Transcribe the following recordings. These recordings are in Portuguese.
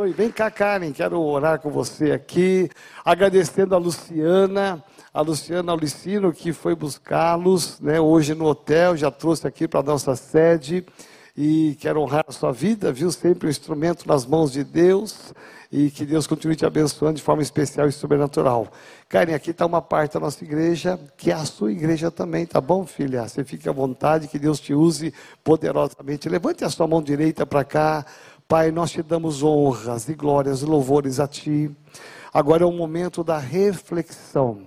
abençoe. Vem cá, Karen, quero orar com você aqui. Agradecendo a Luciana, a Luciana Alicino, que foi buscá-los né, hoje no hotel, já trouxe aqui para a nossa sede. E quero honrar a sua vida, viu? Sempre um instrumento nas mãos de Deus e que Deus continue te abençoando de forma especial e sobrenatural. Karen, aqui está uma parte da nossa igreja, que é a sua igreja também, tá bom, filha? Você fique à vontade, que Deus te use poderosamente. Levante a sua mão direita para cá. Pai, nós te damos honras e glórias e louvores a ti. Agora é o momento da reflexão.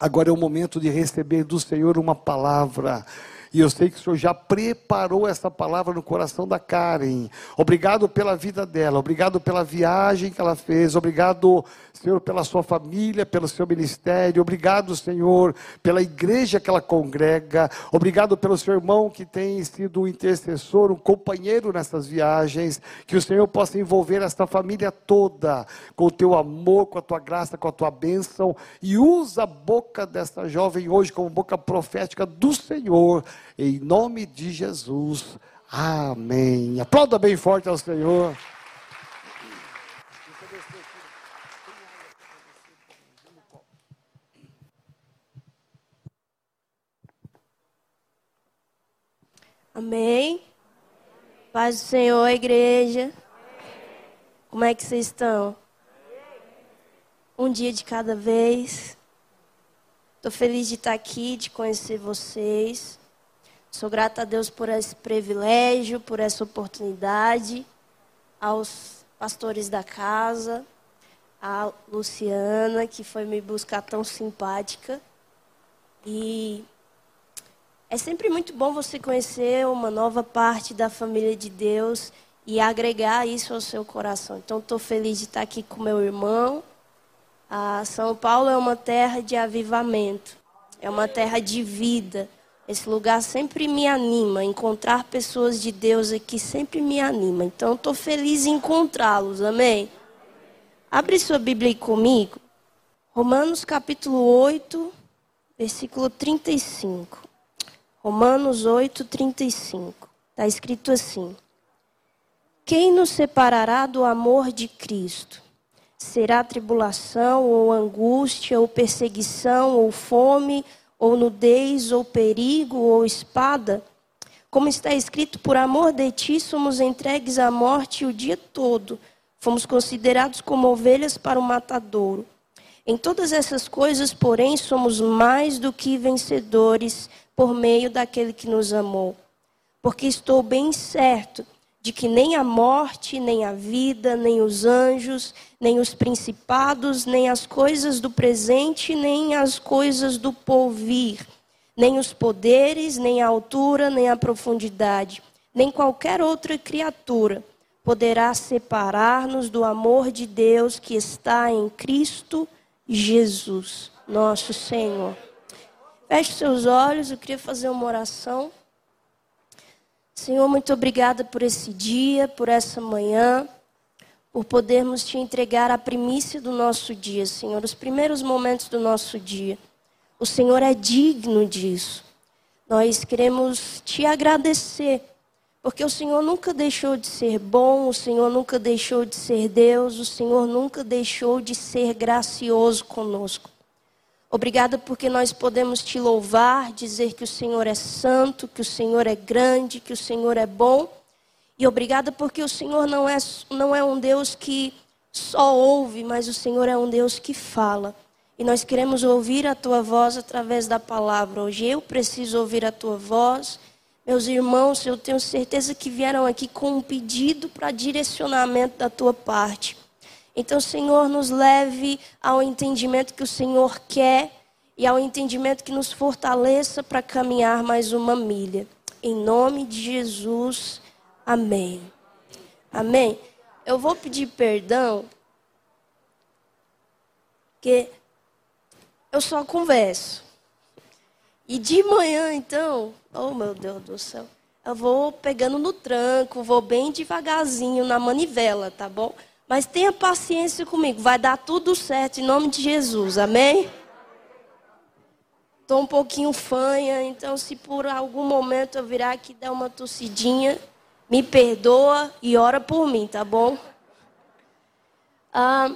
Agora é o momento de receber do Senhor uma palavra. E eu sei que o Senhor já preparou essa palavra no coração da Karen. Obrigado pela vida dela, obrigado pela viagem que ela fez, obrigado, Senhor, pela sua família, pelo seu ministério, obrigado, Senhor, pela igreja que ela congrega, obrigado pelo seu irmão que tem sido um intercessor, um companheiro nessas viagens. Que o Senhor possa envolver esta família toda com o teu amor, com a tua graça, com a tua bênção. E usa a boca desta jovem hoje como boca profética do Senhor em nome de Jesus. Amém. Aplauda bem forte ao Senhor. Amém. Paz do Senhor, igreja. Como é que vocês estão? Um dia de cada vez. Estou feliz de estar aqui, de conhecer vocês. Sou grata a Deus por esse privilégio, por essa oportunidade, aos pastores da casa, a Luciana, que foi me buscar tão simpática. E é sempre muito bom você conhecer uma nova parte da família de Deus e agregar isso ao seu coração. Então, estou feliz de estar aqui com meu irmão. A São Paulo é uma terra de avivamento, é uma terra de vida. Esse lugar sempre me anima. Encontrar pessoas de Deus aqui sempre me anima. Então, estou feliz em encontrá-los. Amém? Abre sua Bíblia comigo. Romanos capítulo 8, versículo 35. Romanos 8, 35. Está escrito assim: Quem nos separará do amor de Cristo? Será tribulação, ou angústia, ou perseguição, ou fome, nudez, ou perigo, ou espada. Como está escrito, por amor de ti somos entregues à morte o dia todo. Fomos considerados como ovelhas para o matadouro. Em todas essas coisas, porém, somos mais do que vencedores por meio daquele que nos amou. Porque estou bem certo de que nem a morte, nem a vida, nem os anjos, nem os principados, nem as coisas do presente, nem as coisas do porvir, nem os poderes, nem a altura, nem a profundidade, nem qualquer outra criatura poderá separar-nos do amor de Deus que está em Cristo Jesus, nosso Senhor. Feche seus olhos, eu queria fazer uma oração. Senhor, muito obrigada por esse dia, por essa manhã, por podermos te entregar a primícia do nosso dia, Senhor, os primeiros momentos do nosso dia. O Senhor é digno disso. Nós queremos te agradecer, porque o Senhor nunca deixou de ser bom, o Senhor nunca deixou de ser Deus, o Senhor nunca deixou de ser gracioso conosco. Obrigada porque nós podemos te louvar, dizer que o Senhor é santo, que o Senhor é grande, que o Senhor é bom. E obrigada porque o Senhor não é, não é um Deus que só ouve, mas o Senhor é um Deus que fala. E nós queremos ouvir a tua voz através da palavra. Hoje eu preciso ouvir a tua voz. Meus irmãos, eu tenho certeza que vieram aqui com um pedido para direcionamento da tua parte. Então, Senhor, nos leve ao entendimento que o Senhor quer e ao entendimento que nos fortaleça para caminhar mais uma milha. Em nome de Jesus, amém. Amém. Eu vou pedir perdão, porque eu só converso. E de manhã, então, oh meu Deus do céu, eu vou pegando no tranco, vou bem devagarzinho na manivela, tá bom? Mas tenha paciência comigo, vai dar tudo certo em nome de Jesus, amém? Estou um pouquinho fanha, então se por algum momento eu virar aqui dar uma tossidinha, me perdoa e ora por mim, tá bom? Ah,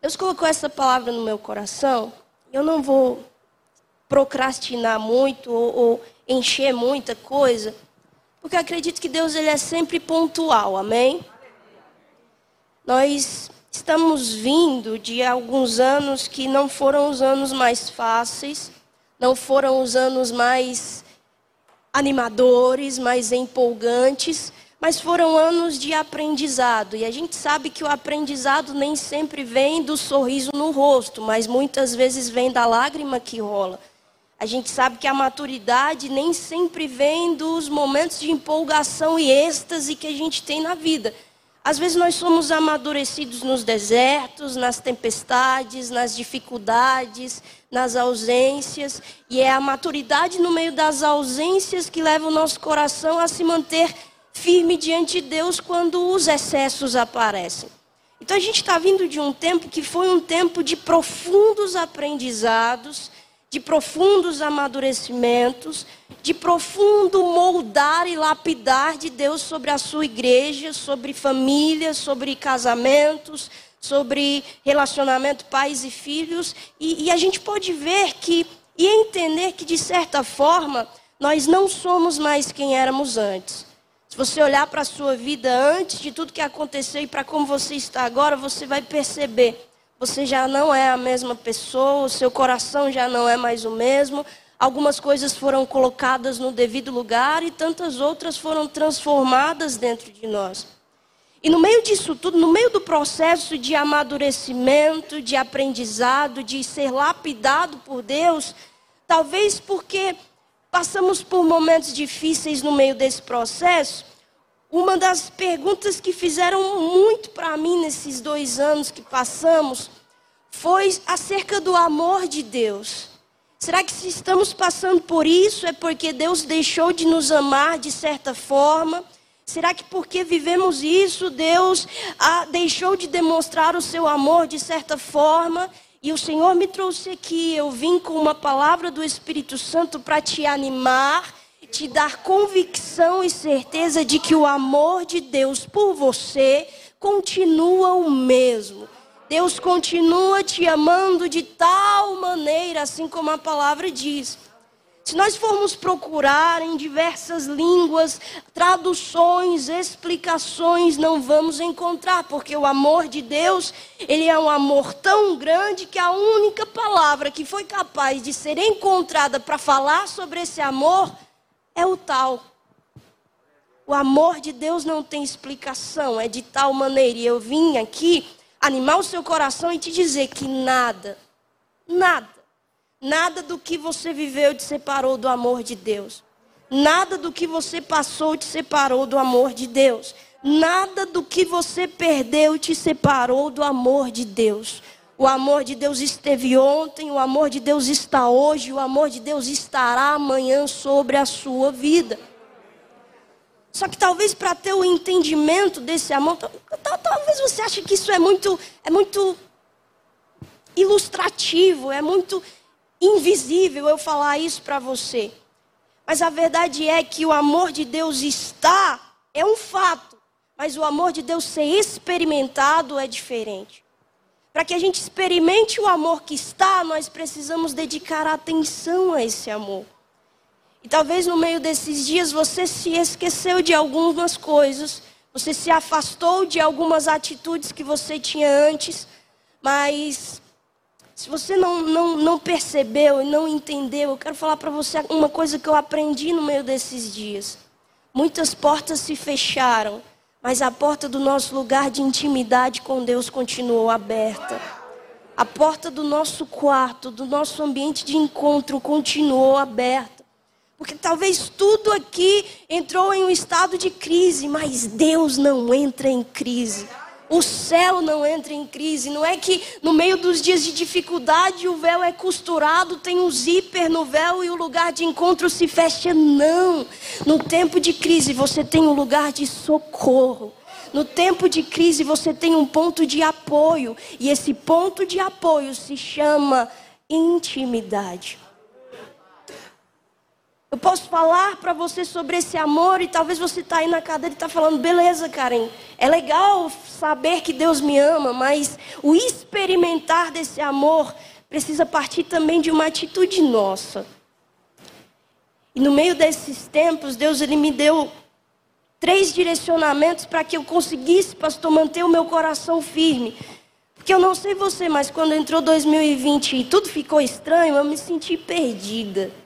Deus colocou essa palavra no meu coração. Eu não vou procrastinar muito ou, ou encher muita coisa, porque acredito que Deus ele é sempre pontual, amém? Nós estamos vindo de alguns anos que não foram os anos mais fáceis, não foram os anos mais animadores, mais empolgantes, mas foram anos de aprendizado. E a gente sabe que o aprendizado nem sempre vem do sorriso no rosto, mas muitas vezes vem da lágrima que rola. A gente sabe que a maturidade nem sempre vem dos momentos de empolgação e êxtase que a gente tem na vida. Às vezes nós somos amadurecidos nos desertos, nas tempestades, nas dificuldades, nas ausências, e é a maturidade no meio das ausências que leva o nosso coração a se manter firme diante de Deus quando os excessos aparecem. Então a gente está vindo de um tempo que foi um tempo de profundos aprendizados, de profundos amadurecimentos, de profundo moldar e lapidar de Deus sobre a sua igreja, sobre família, sobre casamentos, sobre relacionamento pais e filhos. E, e a gente pode ver que e entender que, de certa forma, nós não somos mais quem éramos antes. Se você olhar para a sua vida antes de tudo que aconteceu e para como você está agora, você vai perceber você já não é a mesma pessoa, o seu coração já não é mais o mesmo. Algumas coisas foram colocadas no devido lugar e tantas outras foram transformadas dentro de nós. E no meio disso tudo, no meio do processo de amadurecimento, de aprendizado, de ser lapidado por Deus, talvez porque passamos por momentos difíceis no meio desse processo, uma das perguntas que fizeram muito para mim nesses dois anos que passamos foi acerca do amor de Deus. Será que se estamos passando por isso é porque Deus deixou de nos amar de certa forma? Será que porque vivemos isso, Deus ah, deixou de demonstrar o seu amor de certa forma? E o Senhor me trouxe aqui, eu vim com uma palavra do Espírito Santo para te animar te dar convicção e certeza de que o amor de Deus por você continua o mesmo. Deus continua te amando de tal maneira, assim como a palavra diz. Se nós formos procurar em diversas línguas, traduções, explicações, não vamos encontrar, porque o amor de Deus, ele é um amor tão grande que a única palavra que foi capaz de ser encontrada para falar sobre esse amor é o tal. O amor de Deus não tem explicação, é de tal maneira. E eu vim aqui animar o seu coração e te dizer que nada, nada, nada do que você viveu te separou do amor de Deus. Nada do que você passou te separou do amor de Deus. Nada do que você perdeu te separou do amor de Deus. O amor de Deus esteve ontem, o amor de Deus está hoje, o amor de Deus estará amanhã sobre a sua vida. Só que talvez para ter o entendimento desse amor, talvez você ache que isso é muito, é muito ilustrativo, é muito invisível eu falar isso para você. Mas a verdade é que o amor de Deus está, é um fato, mas o amor de Deus ser experimentado é diferente. Para que a gente experimente o amor que está, nós precisamos dedicar atenção a esse amor. E talvez no meio desses dias você se esqueceu de algumas coisas, você se afastou de algumas atitudes que você tinha antes, mas se você não, não, não percebeu e não entendeu, eu quero falar para você uma coisa que eu aprendi no meio desses dias. Muitas portas se fecharam mas a porta do nosso lugar de intimidade com Deus continuou aberta. A porta do nosso quarto, do nosso ambiente de encontro continuou aberta. Porque talvez tudo aqui entrou em um estado de crise, mas Deus não entra em crise. O céu não entra em crise. Não é que no meio dos dias de dificuldade o véu é costurado, tem um zíper no véu e o lugar de encontro se fecha. Não. No tempo de crise você tem um lugar de socorro. No tempo de crise você tem um ponto de apoio. E esse ponto de apoio se chama intimidade. Eu posso falar para você sobre esse amor e talvez você está aí na cadeira e está falando, beleza, Karen, é legal saber que Deus me ama, mas o experimentar desse amor precisa partir também de uma atitude nossa. E no meio desses tempos, Deus ele me deu três direcionamentos para que eu conseguisse, pastor, manter o meu coração firme. Porque eu não sei você, mas quando entrou 2020 e tudo ficou estranho, eu me senti perdida.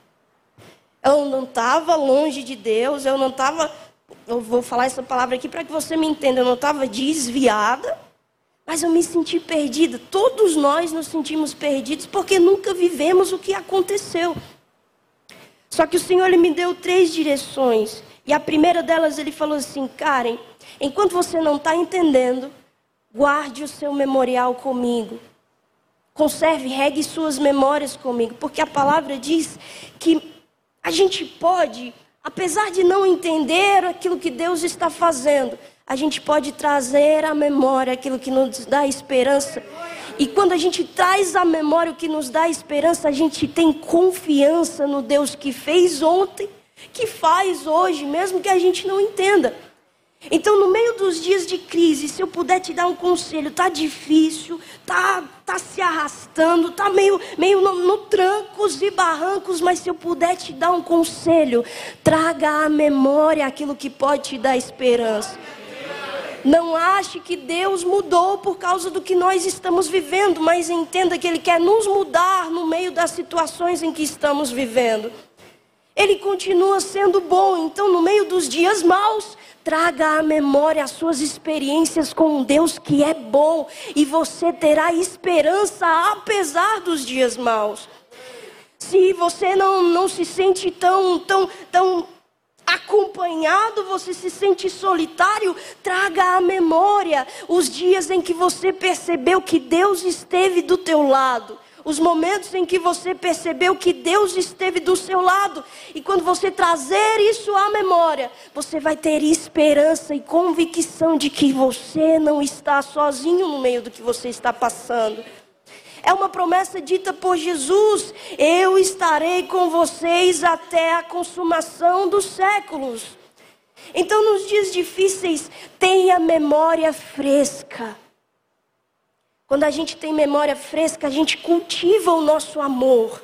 Eu não estava longe de Deus, eu não estava. Eu vou falar essa palavra aqui para que você me entenda. Eu não estava desviada, mas eu me senti perdida. Todos nós nos sentimos perdidos porque nunca vivemos o que aconteceu. Só que o Senhor ele me deu três direções. E a primeira delas ele falou assim: Karen, enquanto você não está entendendo, guarde o seu memorial comigo. Conserve, regue suas memórias comigo. Porque a palavra diz que a gente pode, apesar de não entender aquilo que Deus está fazendo, a gente pode trazer à memória aquilo que nos dá esperança. E quando a gente traz à memória o que nos dá esperança, a gente tem confiança no Deus que fez ontem, que faz hoje, mesmo que a gente não entenda. Então, no meio dos dias de crise, se eu puder te dar um conselho, tá difícil, tá, tá se arrastando, tá meio, meio no, no trancos e barrancos, mas se eu puder te dar um conselho, traga à memória aquilo que pode te dar esperança. Não ache que Deus mudou por causa do que nós estamos vivendo, mas entenda que Ele quer nos mudar no meio das situações em que estamos vivendo. Ele continua sendo bom, então no meio dos dias maus, Traga à memória as suas experiências com um Deus que é bom. E você terá esperança apesar dos dias maus. Se você não, não se sente tão, tão, tão acompanhado, você se sente solitário, traga à memória os dias em que você percebeu que Deus esteve do teu lado os momentos em que você percebeu que Deus esteve do seu lado. E quando você trazer isso à memória, você vai ter esperança e convicção de que você não está sozinho no meio do que você está passando. É uma promessa dita por Jesus: Eu estarei com vocês até a consumação dos séculos. Então, nos dias difíceis, tenha memória fresca quando a gente tem memória fresca, a gente cultiva o nosso amor.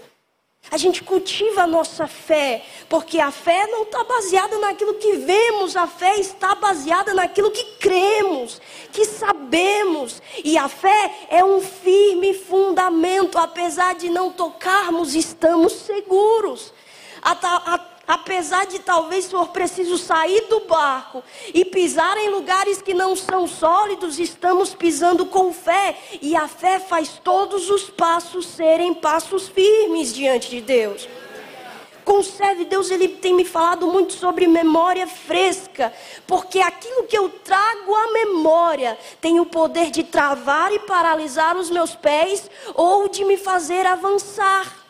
A gente cultiva a nossa fé, porque a fé não está baseada naquilo que vemos, a fé está baseada naquilo que cremos, que sabemos. E a fé é um firme fundamento, apesar de não tocarmos, estamos seguros. A, a, apesar de talvez for preciso sair do barco e pisar em lugares que não são sólidos, estamos pisando com fé, e a fé faz todos os passos serem passos firmes diante de Deus. Conserve, Deus ele tem me falado muito sobre memória fresca, porque aquilo que eu trago à memória tem o poder de travar e paralisar os meus pés ou de me fazer avançar.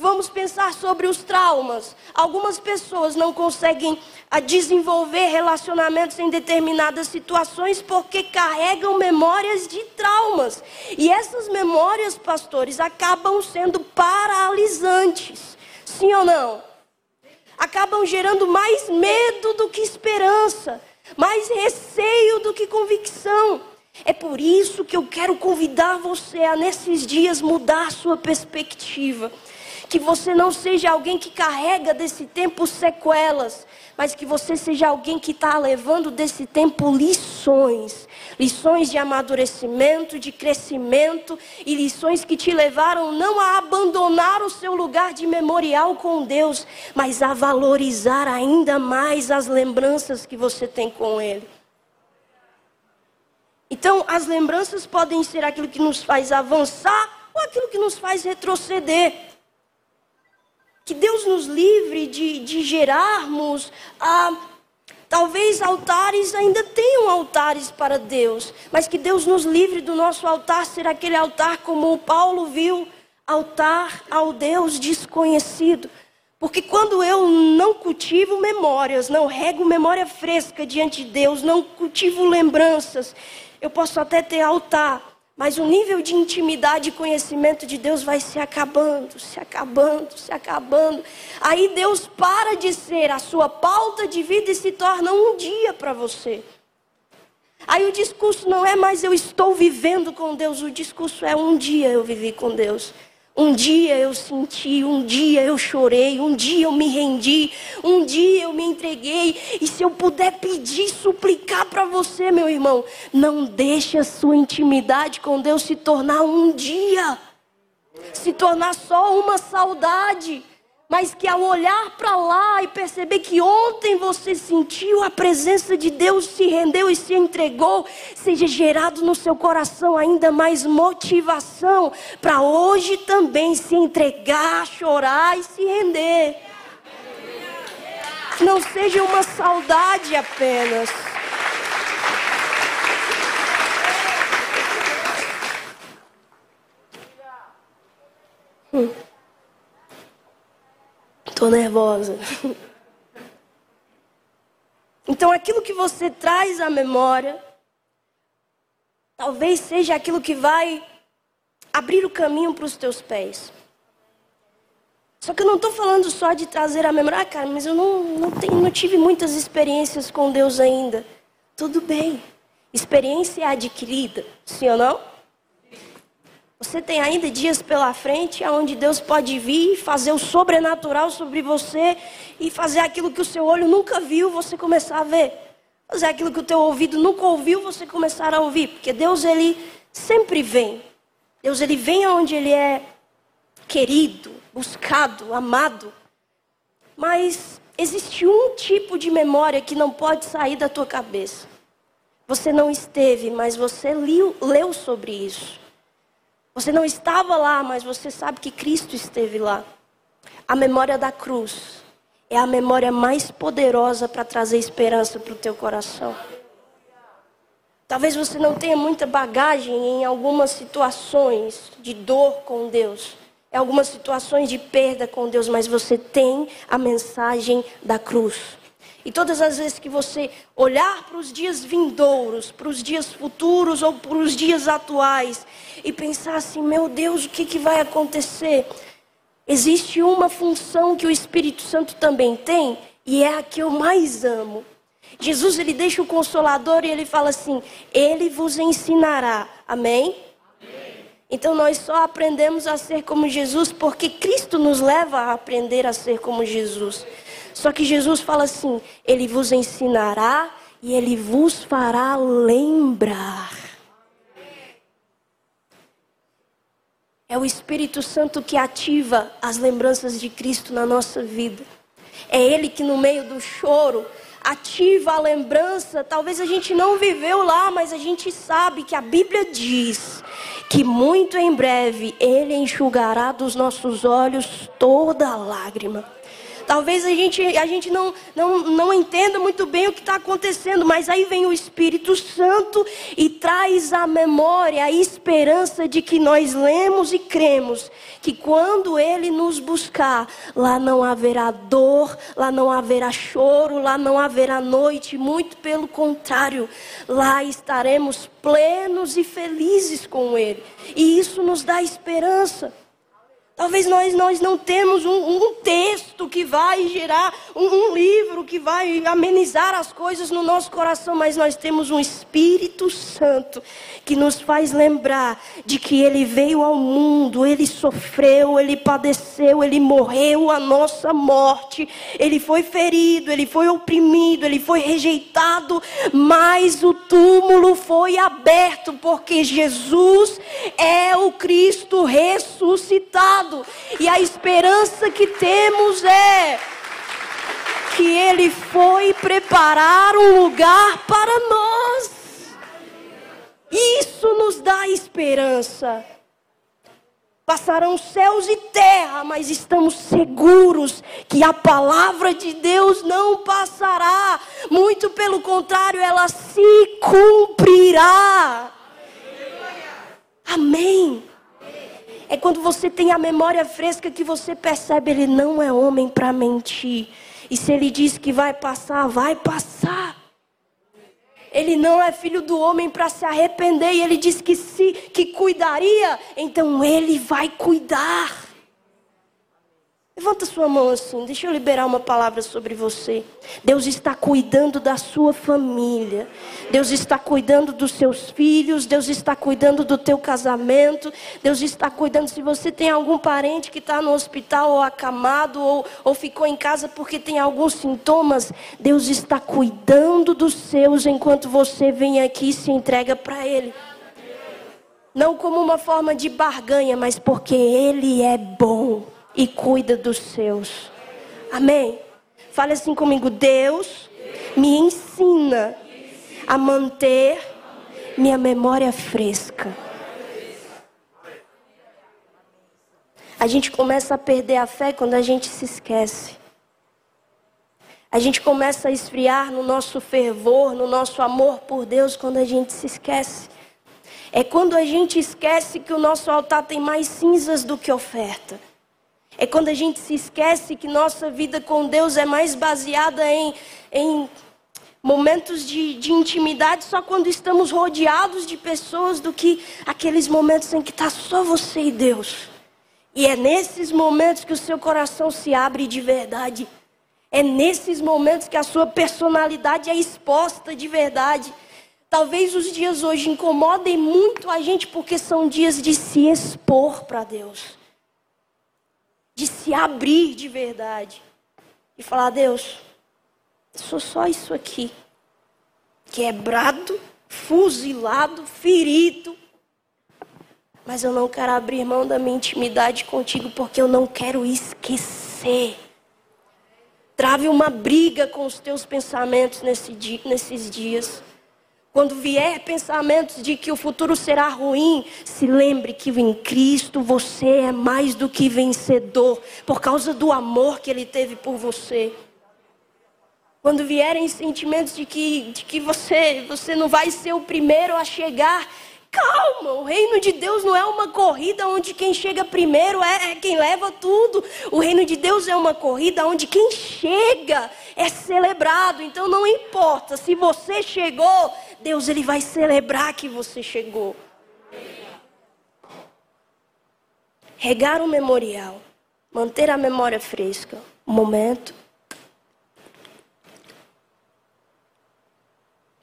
Vamos pensar sobre os traumas. Algumas pessoas não conseguem ah, desenvolver relacionamentos em determinadas situações porque carregam memórias de traumas. E essas memórias, pastores, acabam sendo paralisantes. Sim ou não? Acabam gerando mais medo do que esperança, mais receio do que convicção. É por isso que eu quero convidar você a, nesses dias, mudar sua perspectiva que você não seja alguém que carrega desse tempo sequelas, mas que você seja alguém que está levando desse tempo lições. Lições de amadurecimento, de crescimento e lições que te levaram não a abandonar o seu lugar de memorial com Deus, mas a valorizar ainda mais as lembranças que você tem com Ele. Então, as lembranças podem ser aquilo que nos faz avançar ou aquilo que nos faz retroceder. Que Deus nos livre de, de gerarmos ah, Talvez altares ainda tenham altares para Deus, mas que Deus nos livre do nosso altar ser aquele altar como Paulo viu, altar ao Deus desconhecido. Porque quando eu não cultivo memórias, não rego memória fresca diante de Deus, não cultivo lembranças, eu posso até ter altar, Mas o nível de intimidade e conhecimento de Deus vai se acabando, se acabando, se acabando. Aí Deus para de ser a sua pauta de vida e se torna um dia para você. Aí o discurso não é mais eu estou vivendo com Deus, o discurso é um dia eu vivi com Deus. Um dia eu senti, um dia eu chorei, um dia eu me rendi, um dia eu me entreguei. E se eu puder pedir, suplicar para você, meu irmão, não deixe a sua intimidade com Deus se tornar um dia, se tornar só uma saudade mas que ao olhar para lá e perceber que ontem você sentiu a presença de Deus, se rendeu e se entregou, seja gerado no seu coração ainda mais motivação para hoje também se entregar, chorar e se render. Não seja uma saudade apenas. Hum. Estou nervosa. Então, aquilo que você traz à memória, talvez seja aquilo que vai abrir o caminho para os teus pés. Só que eu não estou falando só de trazer a memória, ah, cara, mas eu não, não, tenho, não tive muitas experiências com Deus ainda. Tudo bem. Experiência é adquirida, sim ou não? Você tem ainda dias pela frente onde Deus pode vir fazer o sobrenatural sobre você e fazer aquilo que o seu olho nunca viu, você começar a ver. Fazer aquilo que o teu ouvido nunca ouviu, você começar a ouvir. Porque Deus, ele sempre vem. Deus, ele vem onde ele é querido, buscado, amado. Mas existe um tipo de memória que não pode sair da tua cabeça. Você não esteve, mas você leu, leu sobre isso. Você não estava lá, mas você sabe que Cristo esteve lá. A memória da cruz é a memória mais poderosa para trazer esperança para o teu coração. Talvez você não tenha muita bagagem em algumas situações de dor com Deus, em algumas situações de perda com Deus, mas você tem a mensagem da cruz. E todas as vezes que você olhar para os dias vindouros, para os dias futuros ou para os dias atuais e pensar assim: meu Deus, o que, que vai acontecer? Existe uma função que o Espírito Santo também tem e é a que eu mais amo. Jesus ele deixa o consolador e ele fala assim: Ele vos ensinará. Amém? Amém? Então nós só aprendemos a ser como Jesus porque Cristo nos leva a aprender a ser como Jesus. Só que Jesus fala assim: Ele vos ensinará e Ele vos fará lembrar. É o Espírito Santo que ativa as lembranças de Cristo na nossa vida. É Ele que, no meio do choro, ativa a lembrança. Talvez a gente não viveu lá, mas a gente sabe que a Bíblia diz que muito em breve Ele enxugará dos nossos olhos toda lágrima. Talvez a gente, a gente não, não, não entenda muito bem o que está acontecendo, mas aí vem o Espírito Santo e traz à memória a esperança de que nós lemos e cremos que quando Ele nos buscar, lá não haverá dor, lá não haverá choro, lá não haverá noite, muito pelo contrário, lá estaremos plenos e felizes com Ele, e isso nos dá esperança. Talvez nós, nós não temos um, um texto que vai gerar, um, um, livro que vai amenizar as coisas no nosso coração, mas nós temos um Espírito Santo que nos faz lembrar de que Ele veio ao mundo, Ele sofreu, Ele padeceu, Ele morreu a nossa morte, Ele foi ferido, Ele foi oprimido, Ele foi rejeitado, mas o túmulo foi aberto, porque Jesus é o Cristo ressuscitado E a esperança que temos é que Ele foi preparar um lugar para nós. Isso nos dá esperança. Passarão céus e terra, mas estamos seguros que a palavra de Deus não passará. Muito pelo contrário, ela se cumprirá. Amém. É quando você tem a memória fresca que você percebe ele não é homem para mentir. E se ele diz que vai passar, vai passar. Ele não é filho do homem para se arrepender. E ele disse que se que cuidaria, então ele vai cuidar. Levanta sua mão assim, deixa eu liberar uma palavra sobre você. Deus está cuidando da sua família. Deus está cuidando dos seus filhos. Deus está cuidando do teu casamento. Deus está cuidando. Se você tem algum parente que está no hospital ou acamado ou, ou ficou em casa porque tem alguns sintomas, Deus está cuidando dos seus enquanto você vem aqui e se entrega para Ele. Não como uma forma de barganha, mas porque Ele é bom e cuida dos seus. Amém? Fale assim comigo: Deus me ensina a manter minha memória fresca. A gente começa a perder a fé quando a gente se esquece. A gente começa a esfriar no nosso fervor, no nosso amor por Deus quando a gente se esquece. É quando a gente esquece que o nosso altar tem mais cinzas do que oferta. É quando a gente se esquece que nossa vida com Deus é mais baseada em, em momentos de, de intimidade só quando estamos rodeados de pessoas do que aqueles momentos em que está só você e Deus. E é nesses momentos que o seu coração se abre de verdade. É nesses momentos que a sua personalidade é exposta de verdade. Talvez os dias hoje incomodem muito a gente porque são dias de se expor para Deus de se abrir de verdade e falar: Deus, sou só isso aqui, quebrado, fuzilado, ferido, mas eu não quero abrir mão da minha intimidade contigo porque eu não quero esquecer. Trave uma briga com os teus pensamentos nesse dia, nesses dias. Quando vier pensamentos de que o futuro será ruim, se lembre que em Cristo você é mais do que vencedor, por causa do amor que Ele teve por você. Quando vierem sentimentos de que, de que você, você não vai ser o primeiro a chegar, Calma, o reino de Deus não é uma corrida onde quem chega primeiro é, é, quem leva tudo. O reino de Deus é uma corrida onde quem chega é celebrado. Então não importa se você chegou, Deus ele vai celebrar que você chegou. Regar o memorial, manter a memória fresca. Um momento.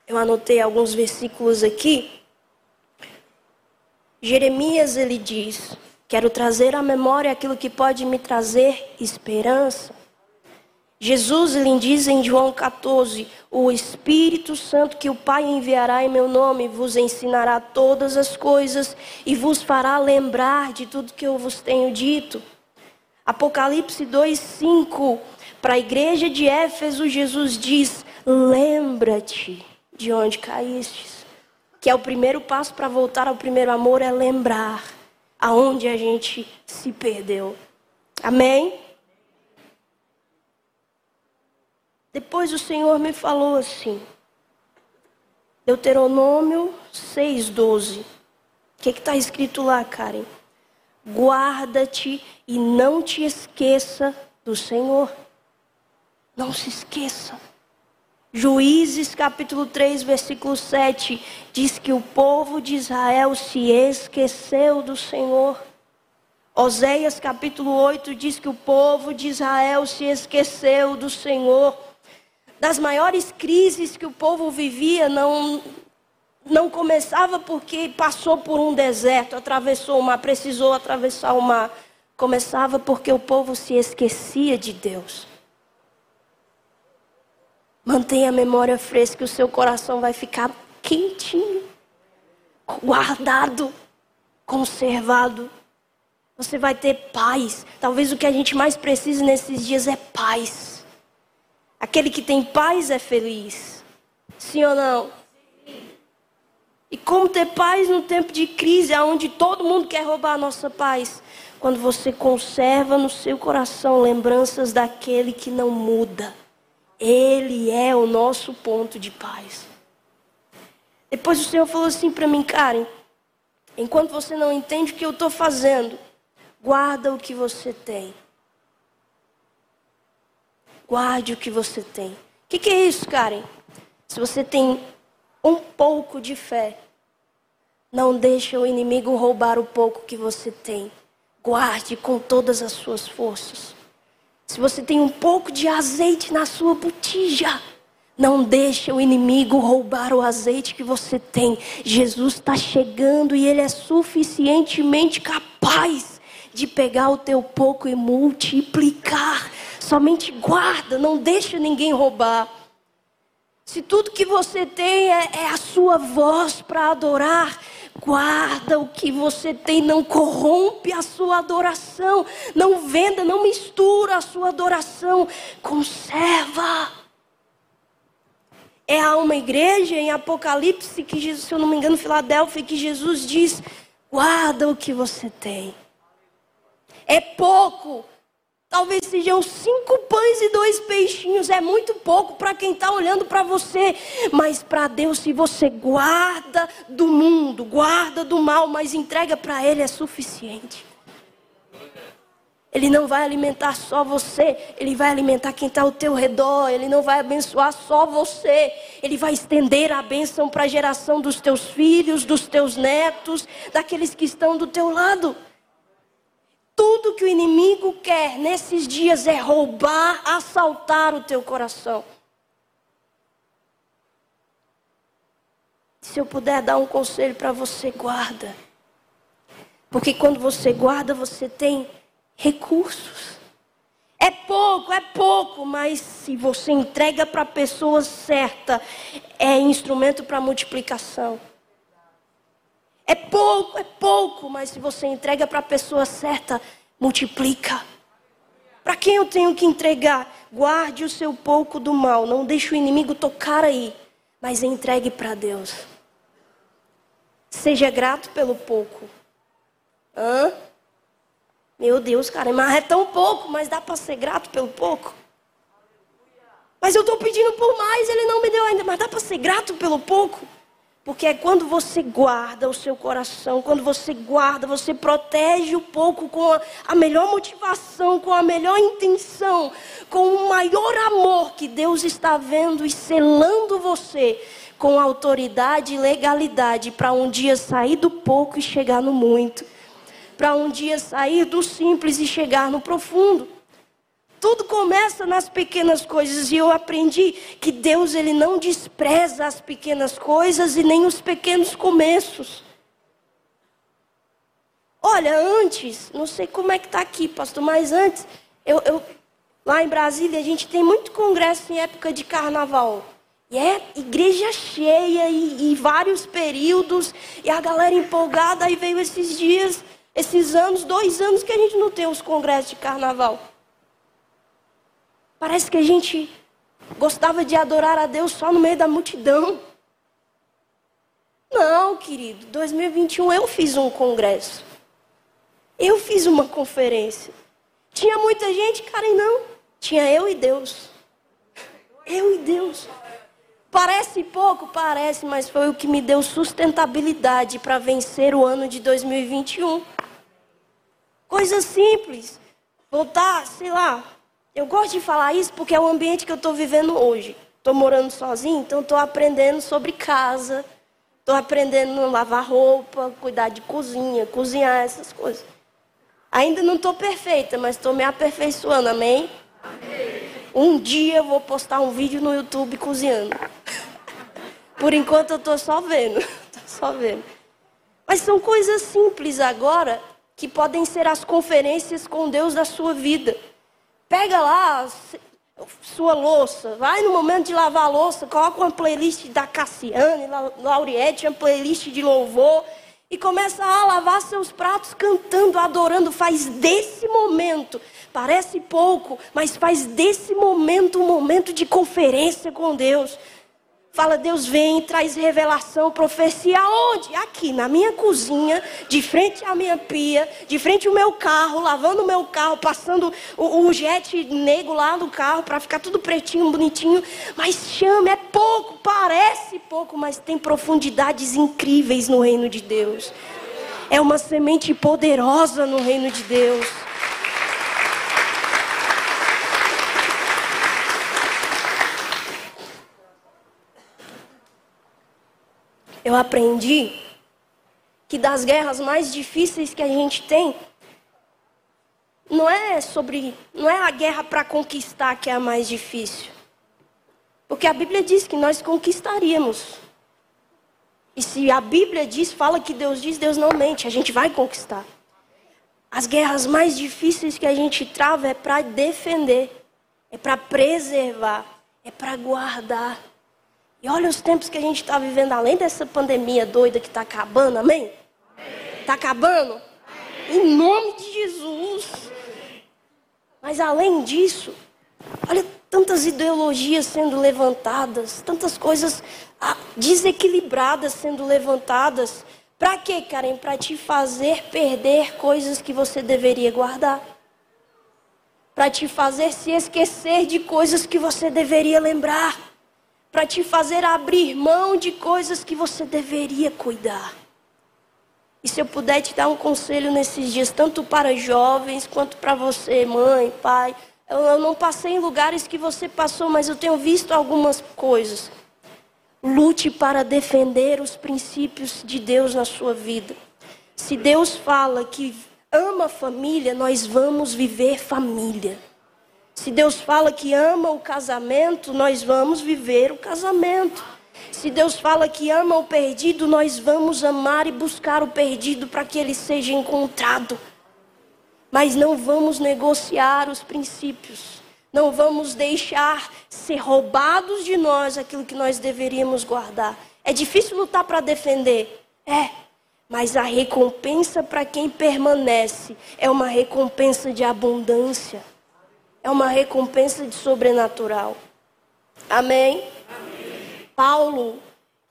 Eu anotei alguns versículos aqui Jeremias ele diz: Quero trazer à memória aquilo que pode me trazer esperança. Jesus lhe diz em João 14: O Espírito Santo que o Pai enviará em meu nome vos ensinará todas as coisas e vos fará lembrar de tudo que eu vos tenho dito. Apocalipse 2:5 Para a igreja de Éfeso, Jesus diz: Lembra-te de onde caíste que é o primeiro passo para voltar ao primeiro amor, é lembrar aonde a gente se perdeu. Amém? Depois o Senhor me falou assim, Deuteronômio 6,12. O que está escrito lá, Karen? Guarda-te e não te esqueça do Senhor. Não se esqueça. Juízes capítulo 3, versículo 7 diz que o povo de Israel se esqueceu do Senhor. Oséias capítulo 8 diz que o povo de Israel se esqueceu do Senhor. Das maiores crises que o povo vivia não não começava porque passou por um deserto, atravessou o mar, precisou atravessar o mar. Começava porque o povo se esquecia de Deus. Mantenha a memória fresca, o seu coração vai ficar quentinho, guardado, conservado. Você vai ter paz. Talvez o que a gente mais precisa nesses dias é paz. Aquele que tem paz é feliz. Sim ou não? E como ter paz no tempo de crise, onde todo mundo quer roubar a nossa paz? Quando você conserva no seu coração lembranças daquele que não muda. Ele é o nosso ponto de paz. Depois o Senhor falou assim para mim, Karen, enquanto você não entende o que eu estou fazendo, guarda o que você tem. Guarde o que você tem. O que, que é isso, Karen? Se você tem um pouco de fé. Não deixe o inimigo roubar o pouco que você tem. Guarde com todas as suas forças. Se você tem um pouco de azeite na sua botija, não deixe o inimigo roubar o azeite que você tem. Jesus está chegando e ele é suficientemente capaz de pegar o teu pouco e multiplicar. Somente guarda, não deixe ninguém roubar. Se tudo que você tem é, é a sua voz para adorar, guarda o que você tem, não corrompe a sua adoração, não venda, não mistura a sua adoração, conserva. É a uma igreja em Apocalipse, que Jesus, se eu não me engano, Filadélfia, que Jesus diz: guarda o que você tem. É pouco, Talvez sejam cinco pães e dois peixinhos. É muito pouco para quem está olhando para você. Mas para Deus, se você guarda do mundo, guarda do mal, mas entrega para Ele, é suficiente. Ele não vai alimentar só você, Ele vai alimentar quem está ao teu redor. Ele não vai abençoar só você, Ele vai estender a bênção para a geração dos teus filhos, dos teus netos, daqueles que estão do teu lado. Tudo que o inimigo quer nesses dias é roubar, assaltar o teu coração. Se eu puder dar um conselho para você, guarda. Porque quando você guarda, você tem recursos. É pouco, é pouco, mas se você entrega para a pessoa certa, é instrumento para multiplicação. É pouco, é pouco, mas se você entrega para a pessoa certa, multiplica. Para quem eu tenho que entregar? Guarde o seu pouco do mal, não deixe o inimigo tocar aí, mas entregue para Deus. Seja grato pelo pouco. Hã? Meu Deus, cara, mas é tão pouco, mas dá para ser grato pelo pouco? Mas eu estou pedindo por mais, ele não me deu ainda, mas dá para ser grato pelo pouco? Porque é quando você guarda o seu coração, quando você guarda, você protege o pouco com a, melhor motivação, com a melhor intenção, com o maior amor que Deus está vendo e selando você com autoridade e legalidade para um dia sair do pouco e chegar no muito, para um dia sair do simples e chegar no profundo. Tudo começa nas pequenas coisas e eu aprendi que Deus ele não despreza as pequenas coisas e nem os pequenos começos. Olha, antes, não sei como é que está aqui, pastor, mas antes, eu, eu, lá em Brasília a gente tem muito congresso em época de carnaval. E é igreja cheia e, e vários períodos, e a galera empolgada, aí veio esses dias, esses anos, dois anos que a gente não tem os congressos de carnaval. Parece que a gente gostava de adorar a Deus só no meio da multidão. Não, querido, 2021 eu fiz um congresso. Eu fiz uma conferência. Tinha muita gente, e não. Tinha eu e Deus. Eu e Deus. Parece pouco, parece, mas foi o que me deu sustentabilidade para vencer o ano de 2021. Coisa simples. Voltar, sei lá, eu gosto de falar isso porque é o ambiente que eu estou vivendo hoje. Estou morando sozinho, então estou aprendendo sobre casa, estou aprendendo a lavar roupa, cuidar de cozinha, cozinhar essas coisas. Ainda não estou perfeita, mas estou me aperfeiçoando, amém? amém? Um dia eu vou postar um vídeo no YouTube cozinhando. Por enquanto eu estou só vendo, estou só vendo. Mas são coisas simples agora que podem ser as conferências com Deus da sua vida. Pega lá sua louça, vai no momento de lavar a louça, coloca uma playlist da Cassiane, Lauriette, uma playlist de louvor e começa a lavar seus pratos cantando, adorando. Faz desse momento, parece pouco, mas faz desse momento um momento de conferência com Deus. Fala, Deus vem, traz revelação, profecia aonde? Aqui, na minha cozinha, de frente à minha pia, de frente ao meu carro, lavando o meu carro, passando o, o jet negro lá no carro para ficar tudo pretinho, bonitinho. Mas chama, é pouco, parece pouco, mas tem profundidades incríveis no reino de Deus. É uma semente poderosa no reino de Deus. Eu aprendi que das guerras mais difíceis que a gente tem, não é sobre, não é a guerra para conquistar que é a mais difícil. Porque a Bíblia diz que nós conquistaríamos. E se a Bíblia diz, fala que Deus diz, Deus não mente, a gente vai conquistar. As guerras mais difíceis que a gente trava é para defender, é para preservar, é para guardar. E olha os tempos que a gente está vivendo, além dessa pandemia doida que está acabando, amém? Está acabando? Em nome de Jesus. Mas além disso, olha tantas ideologias sendo levantadas, tantas coisas ah, desequilibradas sendo levantadas. Para quê, Karen? Para te fazer perder coisas que você deveria guardar. Para te fazer se esquecer de coisas que você deveria lembrar. Para te fazer abrir mão de coisas que você deveria cuidar. E se eu puder te dar um conselho nesses dias, tanto para jovens quanto para você, mãe, pai. Eu, não passei em lugares que você passou, mas eu tenho visto algumas coisas. Lute para defender os princípios de Deus na sua vida. Se Deus fala que ama família, nós vamos viver família. Se Deus fala que ama o casamento, nós vamos viver o casamento. Se Deus fala que ama o perdido, nós vamos amar e buscar o perdido para que ele seja encontrado. Mas não vamos negociar os princípios. Não vamos deixar ser roubados de nós aquilo que nós deveríamos guardar. É difícil lutar para defender? É. Mas a recompensa para quem permanece é uma recompensa de abundância. É uma recompensa de sobrenatural. Amém? Paulo,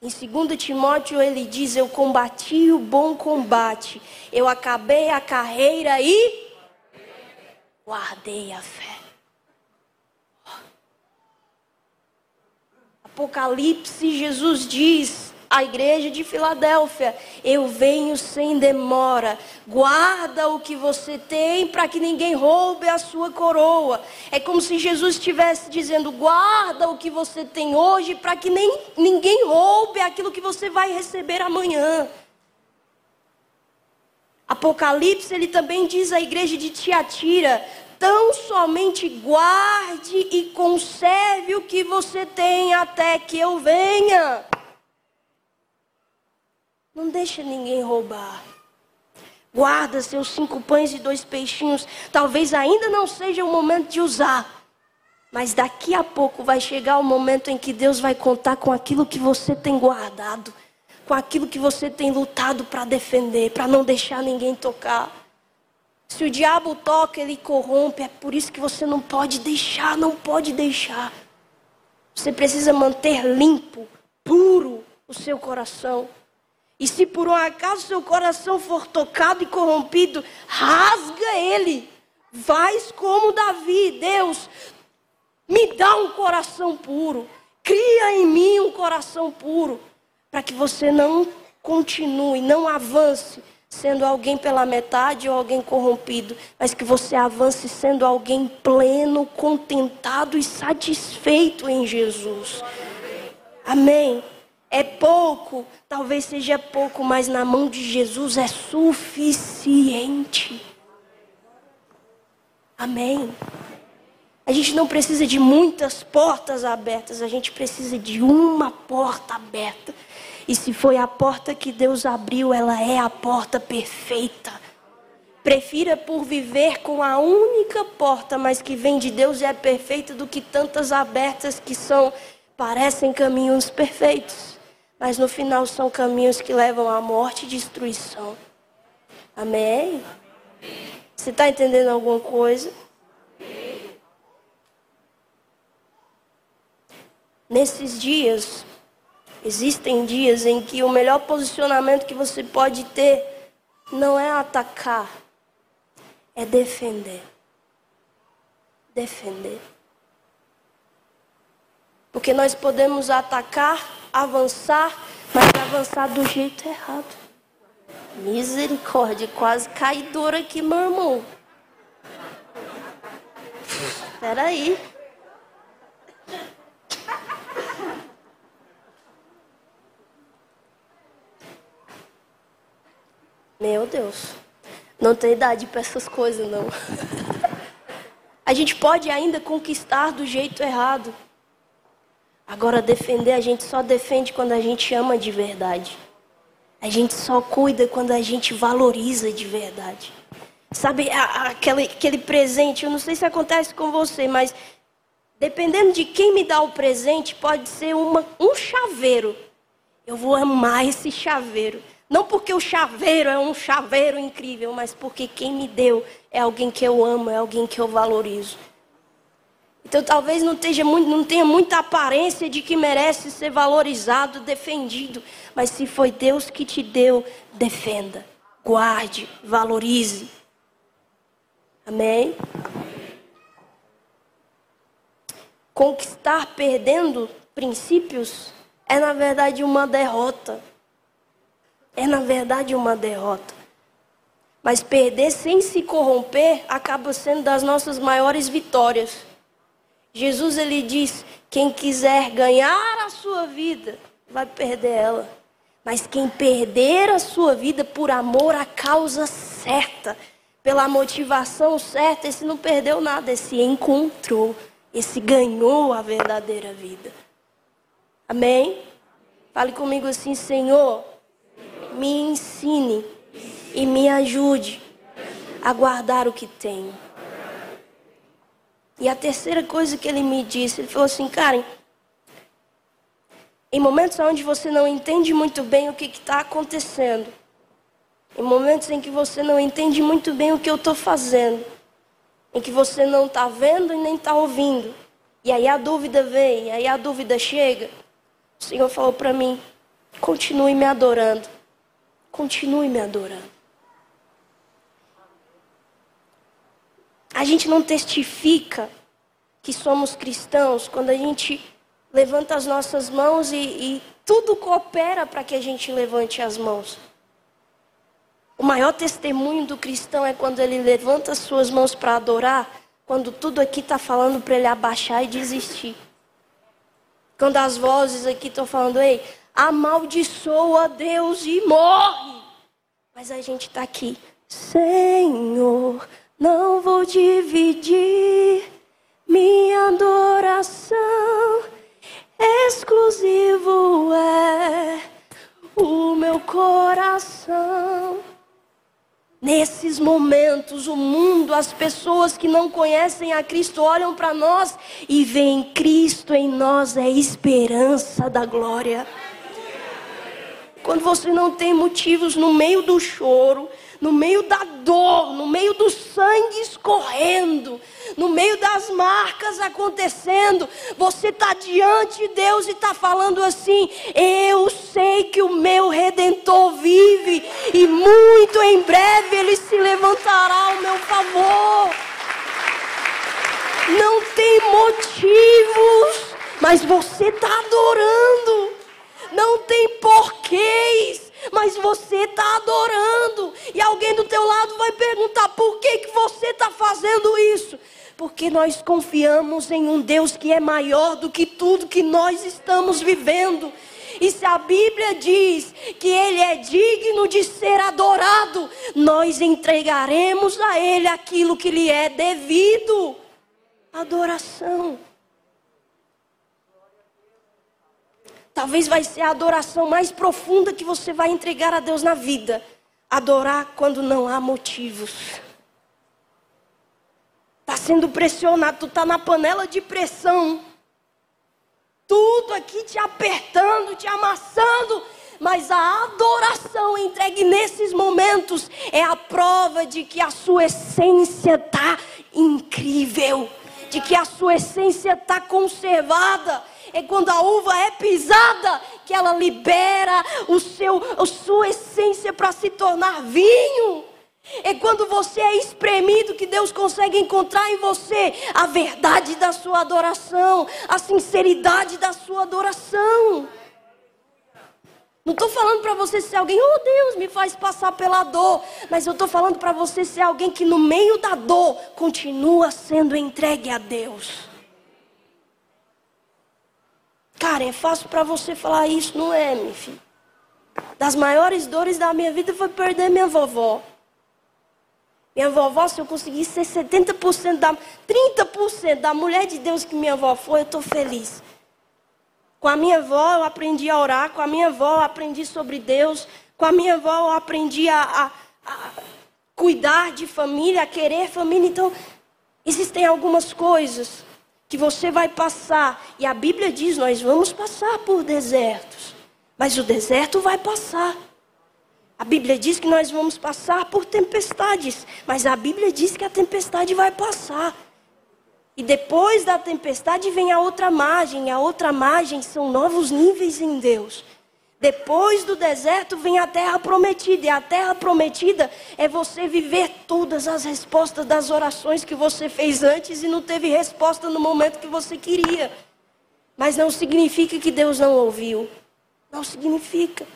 em 2 Timóteo, ele diz: Eu combati o bom combate, eu acabei a carreira e guardei a fé. Apocalipse, Jesus diz: a igreja de Filadélfia: Eu venho sem demora. Guarda o que você tem para que ninguém roube a sua coroa. É como se Jesus estivesse dizendo: Guarda o que você tem hoje para que nem, ninguém roube aquilo que você vai receber amanhã. Apocalipse, ele também diz à igreja de Tiatira: Tão somente guarde e conserve o que você tem até que eu venha. Não deixa ninguém roubar. Guarda seus cinco pães e dois peixinhos. Talvez ainda não seja o momento de usar. Mas daqui a pouco vai chegar o momento em que Deus vai contar com aquilo que você tem guardado, com aquilo que você tem lutado para defender, para não deixar ninguém tocar. Se o diabo toca, ele corrompe. É por isso que você não pode deixar, não pode deixar. Você precisa manter limpo, puro o seu coração. E se por um acaso seu coração for tocado e corrompido, rasga ele. Faz como Davi, Deus, me dá um coração puro. Cria em mim um coração puro, para que você não continue, não avance sendo alguém pela metade ou alguém corrompido, mas que você avance sendo alguém pleno, contentado e satisfeito em Jesus. Amém. É pouco, talvez seja pouco, mas na mão de Jesus é suficiente. Amém. A gente não precisa de muitas portas abertas, a gente precisa de uma porta aberta. E se foi a porta que Deus abriu, ela é a porta perfeita. Prefira por viver com a única porta, mas que vem de Deus e é perfeita, do que tantas abertas que são parecem caminhos perfeitos mas no final são caminhos que levam à morte e destruição. Amém? Você está entendendo alguma coisa? Nesses dias, existem dias em que o melhor posicionamento que você pode ter não é atacar, é defender. Defender. Porque nós podemos atacar avançar, mas avançar do jeito errado. Misericórdia, quase caidora aqui, meu irmão. Espera aí. Meu Deus. Não tem idade para essas coisas, não. A gente pode ainda conquistar do jeito errado. Agora, defender, a gente só defende quando a gente ama de verdade. A gente só cuida quando a gente valoriza de verdade. Sabe, aquele, aquele presente, eu não sei se acontece com você, mas dependendo de quem me dá o presente, pode ser uma, um chaveiro. Eu vou amar esse chaveiro. Não porque o chaveiro é um chaveiro incrível, mas porque quem me deu é alguém que eu amo, é alguém que eu valorizo. Então talvez não, muito, não tenha muita aparência de que merece ser valorizado, defendido. Mas se foi Deus que te deu, defenda, guarde, valorize. Amém? Conquistar perdendo princípios é na verdade uma derrota é na verdade uma derrota. Mas perder sem se corromper acaba sendo das nossas maiores vitórias. Jesus ele diz: quem quiser ganhar a sua vida, vai perder ela. Mas quem perder a sua vida por amor à causa certa, pela motivação certa, esse não perdeu nada, esse encontrou, esse ganhou a verdadeira vida. Amém? Fale comigo assim, Senhor, me ensine e me ajude a guardar o que tenho. E a terceira coisa que ele me disse, ele falou assim, Karen, em momentos onde você não entende muito bem o que está acontecendo, em momentos em que você não entende muito bem o que eu estou fazendo, em que você não está vendo e nem está ouvindo, e aí a dúvida vem, aí a dúvida chega, o Senhor falou para mim: continue me adorando continue me adorando. A gente não testifica que somos cristãos quando a gente levanta as nossas mãos e, e tudo coopera para que a gente levante as mãos. O maior testemunho do cristão é quando ele levanta as suas mãos para adorar, quando tudo aqui está falando para ele abaixar e desistir. Quando as vozes aqui estão falando, ei, amaldiçoa Deus e morre. Mas a gente está aqui, Senhor, não vou dividir minha adoração. Exclusivo é o meu coração. Nesses momentos, o mundo, as pessoas que não conhecem a Cristo olham para nós e veem Cristo em nós, é esperança da glória. Quando você não tem motivos no meio do choro, no meio da dor, no meio do sangue escorrendo, no meio das marcas acontecendo, você está diante de Deus e está falando assim: Eu sei que o meu redentor vive e muito em breve ele se levantará ao meu favor. Não tem motivos, mas você está adorando. Não tem porquês, mas você está adorando. E alguém do teu lado vai perguntar: por que, que você está fazendo isso? Porque nós confiamos em um Deus que é maior do que tudo que nós estamos vivendo. E se a Bíblia diz que Ele é digno de ser adorado, nós entregaremos a Ele aquilo que lhe é devido adoração. Talvez vai ser a adoração mais profunda que você vai entregar a Deus na vida. Adorar quando não há motivos. Está sendo pressionado, tu está na panela de pressão. Tudo aqui te apertando, te amassando. Mas a adoração entregue nesses momentos é a prova de que a sua essência está incrível, de que a sua essência está conservada é quando a uva é pisada que ela libera o seu, a sua essência para se tornar vinho. É quando você é espremido que Deus consegue encontrar em você a verdade da sua adoração, a sinceridade da sua adoração. Não estou falando para você ser alguém, oh Deus, me faz passar pela dor. Mas eu estou falando para você ser alguém que no meio da dor continua sendo entregue a Deus. Cara, é fácil para você falar isso, não é, meu filho? Das maiores dores da minha vida foi perder minha vovó. Minha vovó, se eu conseguir ser 70% da 30% da mulher de Deus que minha avó foi, eu estou feliz. Com a minha avó eu aprendi a orar, com a minha avó eu aprendi sobre Deus, com a minha avó eu aprendi a, a, a cuidar de família, a querer família. Então, existem algumas coisas que você vai passar, e a Bíblia diz: nós vamos passar por desertos, mas o deserto vai passar. A Bíblia diz que nós vamos passar por tempestades, mas a Bíblia diz que a tempestade vai passar. E depois da tempestade vem a outra margem, e a outra margem são novos níveis em Deus. Depois do deserto vem a terra prometida, e a terra prometida é você viver todas as respostas das orações que você fez antes e não teve resposta no momento que você queria. Mas não significa que Deus não ouviu. Não significa.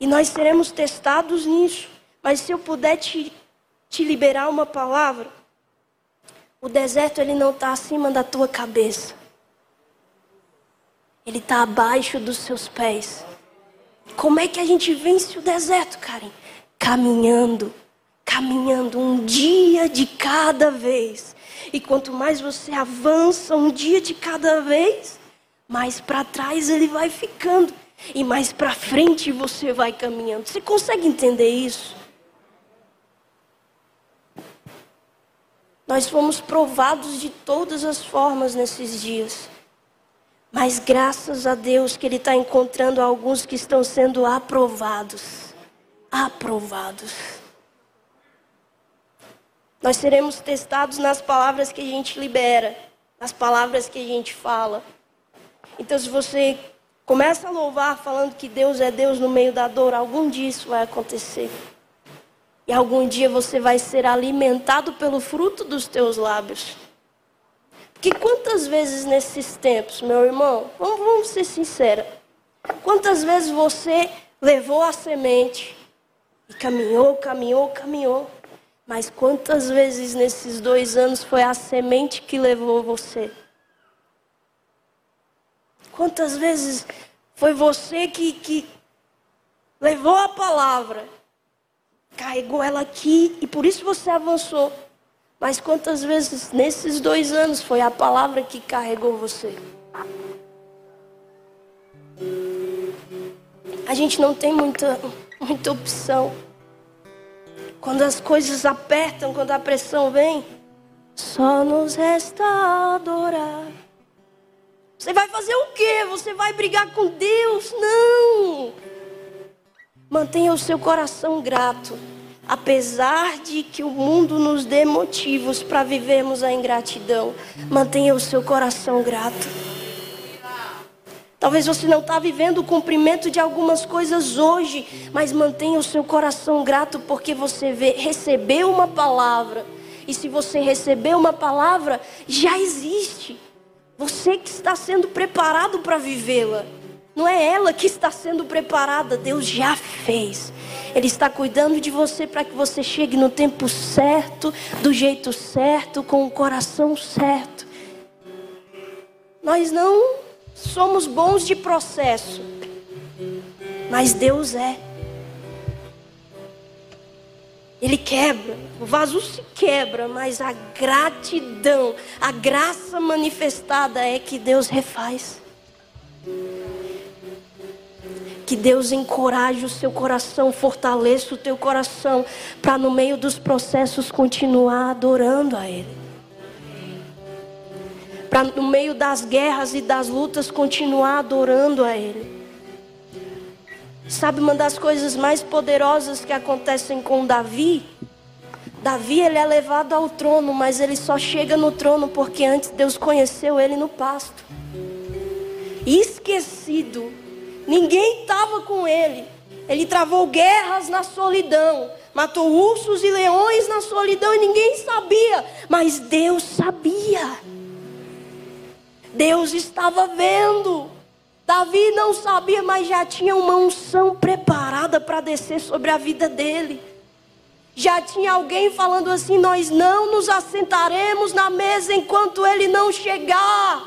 E nós seremos testados nisso. Mas se eu puder te, te liberar uma palavra, o deserto ele não está acima da tua cabeça. Ele está abaixo dos seus pés. Como é que a gente vence o deserto, Karen? Caminhando, caminhando um dia de cada vez. E quanto mais você avança um dia de cada vez, mais para trás ele vai ficando. E mais para frente você vai caminhando. Você consegue entender isso? Nós fomos provados de todas as formas nesses dias. Mas graças a Deus que Ele está encontrando alguns que estão sendo aprovados. Aprovados. Nós seremos testados nas palavras que a gente libera, nas palavras que a gente fala. Então, se você Começa a louvar falando que Deus é Deus no meio da dor. Algum dia isso vai acontecer. E algum dia você vai ser alimentado pelo fruto dos teus lábios. Porque quantas vezes nesses tempos, meu irmão, vamos, vamos ser sinceros, quantas vezes você levou a semente e caminhou, caminhou, caminhou, mas quantas vezes nesses dois anos foi a semente que levou você? Quantas vezes foi você que, que levou a palavra, carregou ela aqui e por isso você avançou. Mas quantas vezes nesses dois anos foi a palavra que carregou você? A gente não tem muita, muita opção. Quando as coisas apertam, quando a pressão vem, só nos resta adorar. Você vai fazer o quê? Você vai brigar com Deus? Não! Mantenha o seu coração grato. Apesar de que o mundo nos dê motivos para vivermos a ingratidão, mantenha o seu coração grato. Talvez você não está vivendo o cumprimento de algumas coisas hoje, mas mantenha o seu coração grato porque você vê, recebeu uma palavra. E se você recebeu uma palavra, já existe. Você que está sendo preparado para vivê-la. Não é ela que está sendo preparada, Deus já fez. Ele está cuidando de você para que você chegue no tempo certo, do jeito certo, com o coração certo. Nós não somos bons de processo, mas Deus é. Ele quebra, o vaso se quebra, mas a gratidão, a graça manifestada é que Deus refaz. Que Deus encoraje o seu coração, fortaleça o teu coração, para no meio dos processos continuar adorando a Ele. Para no meio das guerras e das lutas continuar adorando a Ele. Sabe uma das coisas mais poderosas que acontecem com Davi? Davi ele é levado ao trono, mas ele só chega no trono porque antes Deus conheceu ele no pasto. Esquecido. Ninguém estava com ele. Ele travou guerras na solidão, matou ursos e leões na solidão e ninguém sabia, mas Deus sabia. Deus estava vendo. Davi não sabia, mas já tinha uma unção preparada para descer sobre a vida dele. Já tinha alguém falando assim: Nós não nos assentaremos na mesa enquanto ele não chegar.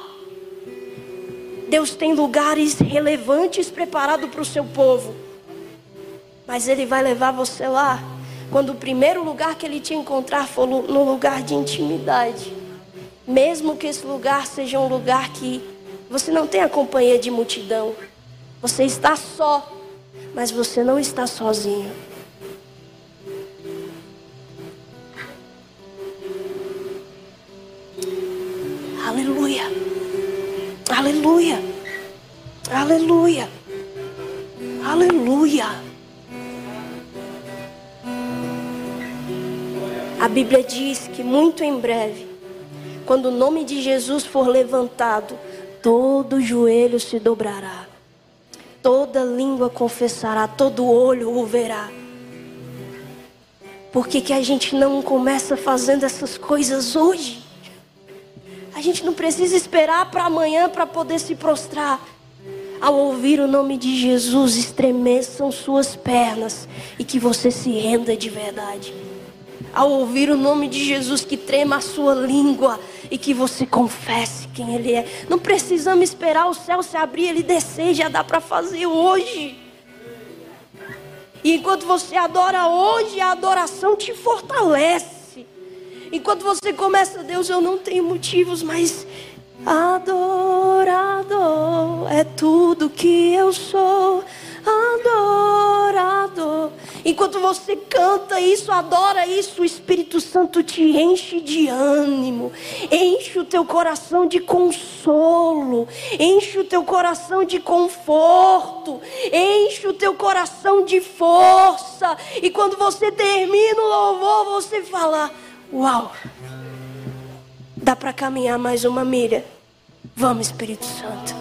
Deus tem lugares relevantes preparados para o seu povo. Mas Ele vai levar você lá quando o primeiro lugar que Ele te encontrar for no lugar de intimidade. Mesmo que esse lugar seja um lugar que você não tem a companhia de multidão. Você está só, mas você não está sozinho. Aleluia. Aleluia. Aleluia. Aleluia. A Bíblia diz que muito em breve, quando o nome de Jesus for levantado, todo joelho se dobrará, toda língua confessará, todo olho o verá. Por que, que a gente não começa fazendo essas coisas hoje? A gente não precisa esperar para amanhã para poder se prostrar. Ao ouvir o nome de Jesus, estremeçam suas pernas e que você se renda de verdade. Ao ouvir o nome de Jesus, que trema a sua língua e que você confesse quem Ele é. Não precisamos esperar o céu se abrir, Ele descer, já dá para fazer hoje. E enquanto você adora hoje, a adoração te fortalece. Enquanto você começa, Deus, eu não tenho motivos, mas adorador é tudo que eu sou. Adorador. Enquanto você canta isso, adora isso, o Espírito Santo te enche de ânimo, enche o teu coração de consolo, enche o teu coração de conforto, enche o teu coração de força. E quando você termina o louvor, você fala: Uau! Dá para caminhar mais uma milha. Vamos, Espírito Santo.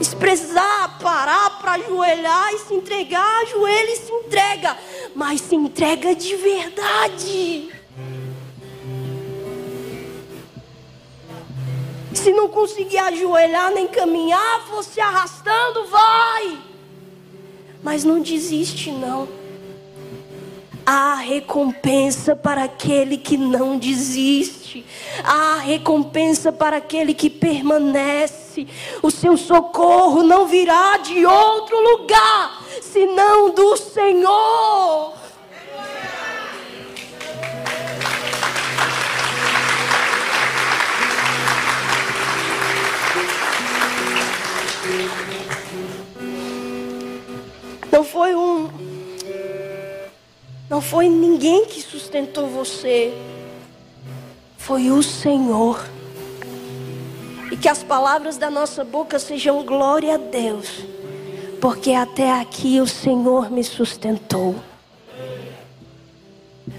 Se precisar parar para ajoelhar e se entregar, ajoelha e se entrega. Mas se entrega de verdade. Se não conseguir ajoelhar nem caminhar, você arrastando, vai. Mas não desiste, não. Há recompensa para aquele que não desiste. Há recompensa para aquele que permanece. O seu socorro não virá de outro lugar, senão do Senhor. Não foi um não foi ninguém que sustentou você. Foi o Senhor. E que as palavras da nossa boca sejam glória a Deus. Porque até aqui o Senhor me sustentou.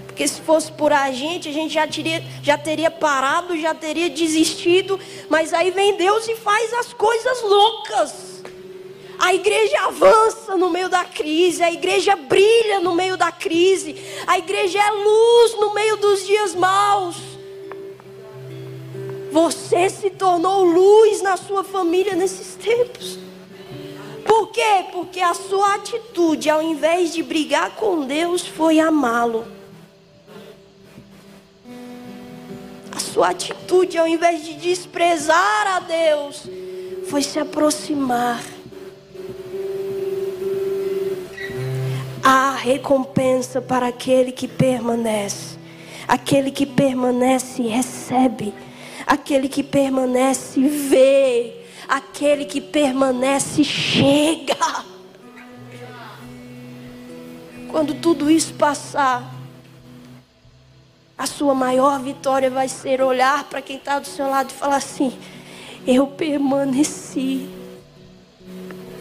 Porque se fosse por a gente, a gente já teria, já teria parado, já teria desistido. Mas aí vem Deus e faz as coisas loucas. A igreja avança no meio da crise, a igreja brilha no meio da crise, a igreja é luz no meio dos dias maus. Você se tornou luz na sua família nesses tempos. Por quê? Porque a sua atitude, ao invés de brigar com Deus, foi amá-lo. A sua atitude, ao invés de desprezar a Deus, foi se aproximar. Há recompensa para aquele que permanece. Aquele que permanece recebe. Aquele que permanece vê. Aquele que permanece chega. Quando tudo isso passar, a sua maior vitória vai ser olhar para quem está do seu lado e falar assim: Eu permaneci.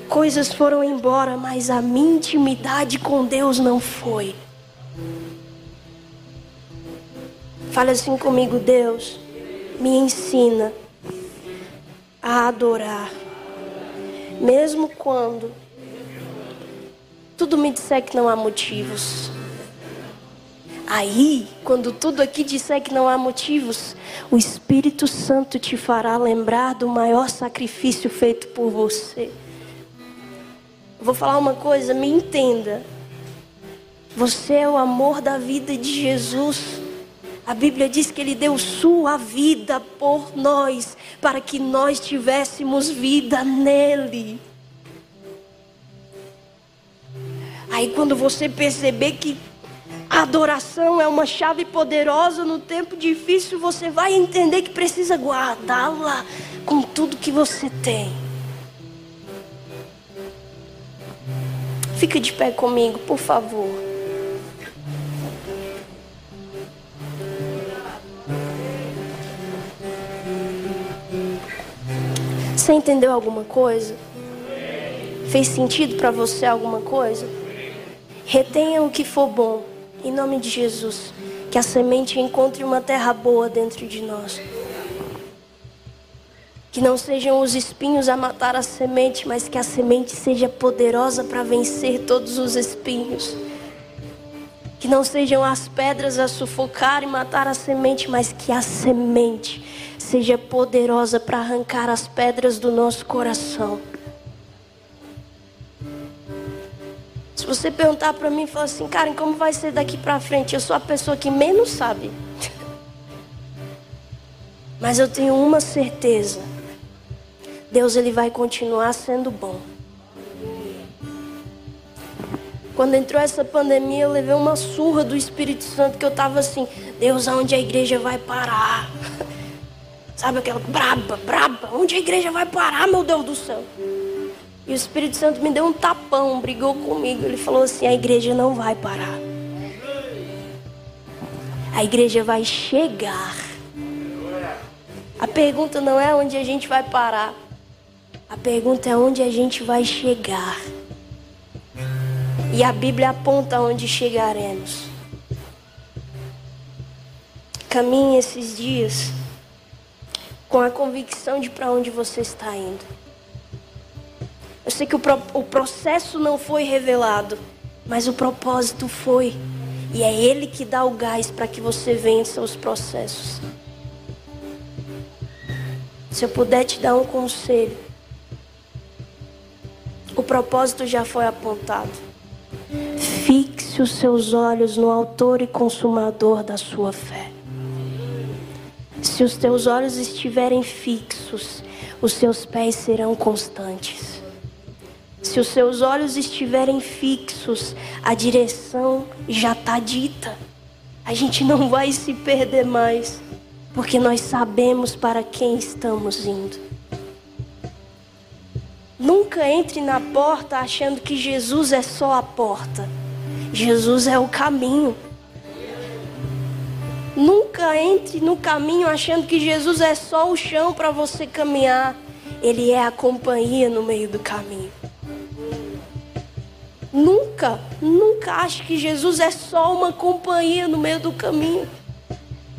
Coisas foram embora, mas a minha intimidade com Deus não foi. Fala assim comigo, Deus, me ensina a adorar, mesmo quando tudo me disser que não há motivos. Aí, quando tudo aqui disser que não há motivos, o Espírito Santo te fará lembrar do maior sacrifício feito por você. Vou falar uma coisa, me entenda. Você é o amor da vida de Jesus. A Bíblia diz que Ele deu sua vida por nós, para que nós tivéssemos vida nele. Aí, quando você perceber que a adoração é uma chave poderosa no tempo difícil, você vai entender que precisa guardá-la com tudo que você tem. Fica de pé comigo, por favor. Você entendeu alguma coisa? Fez sentido para você alguma coisa? Retenha o que for bom, em nome de Jesus. Que a semente encontre uma terra boa dentro de nós. Que não sejam os espinhos a matar a semente, mas que a semente seja poderosa para vencer todos os espinhos. Que não sejam as pedras a sufocar e matar a semente, mas que a semente seja poderosa para arrancar as pedras do nosso coração. Se você perguntar para mim falar assim, Karen, como vai ser daqui para frente? Eu sou a pessoa que menos sabe. Mas eu tenho uma certeza. Deus ele vai continuar sendo bom. Quando entrou essa pandemia, eu levei uma surra do Espírito Santo que eu tava assim, Deus, aonde a igreja vai parar? Sabe aquela braba, braba? Onde a igreja vai parar, meu Deus do céu? E o Espírito Santo me deu um tapão, brigou comigo. Ele falou assim: a igreja não vai parar. A igreja vai chegar. A pergunta não é onde a gente vai parar. A pergunta é onde a gente vai chegar. E a Bíblia aponta onde chegaremos. Caminhe esses dias com a convicção de para onde você está indo. Eu sei que o, pro, o processo não foi revelado, mas o propósito foi. E é Ele que dá o gás para que você vença os processos. Se eu puder te dar um conselho, o propósito já foi apontado. Fixe os seus olhos no Autor e Consumador da sua fé. Se os teus olhos estiverem fixos, os seus pés serão constantes. Se os seus olhos estiverem fixos, a direção já está dita. A gente não vai se perder mais, porque nós sabemos para quem estamos indo. Nunca entre na porta achando que Jesus é só a porta. Jesus é o caminho. Nunca entre no caminho achando que Jesus é só o chão para você caminhar. Ele é a companhia no meio do caminho. Nunca, nunca ache que Jesus é só uma companhia no meio do caminho.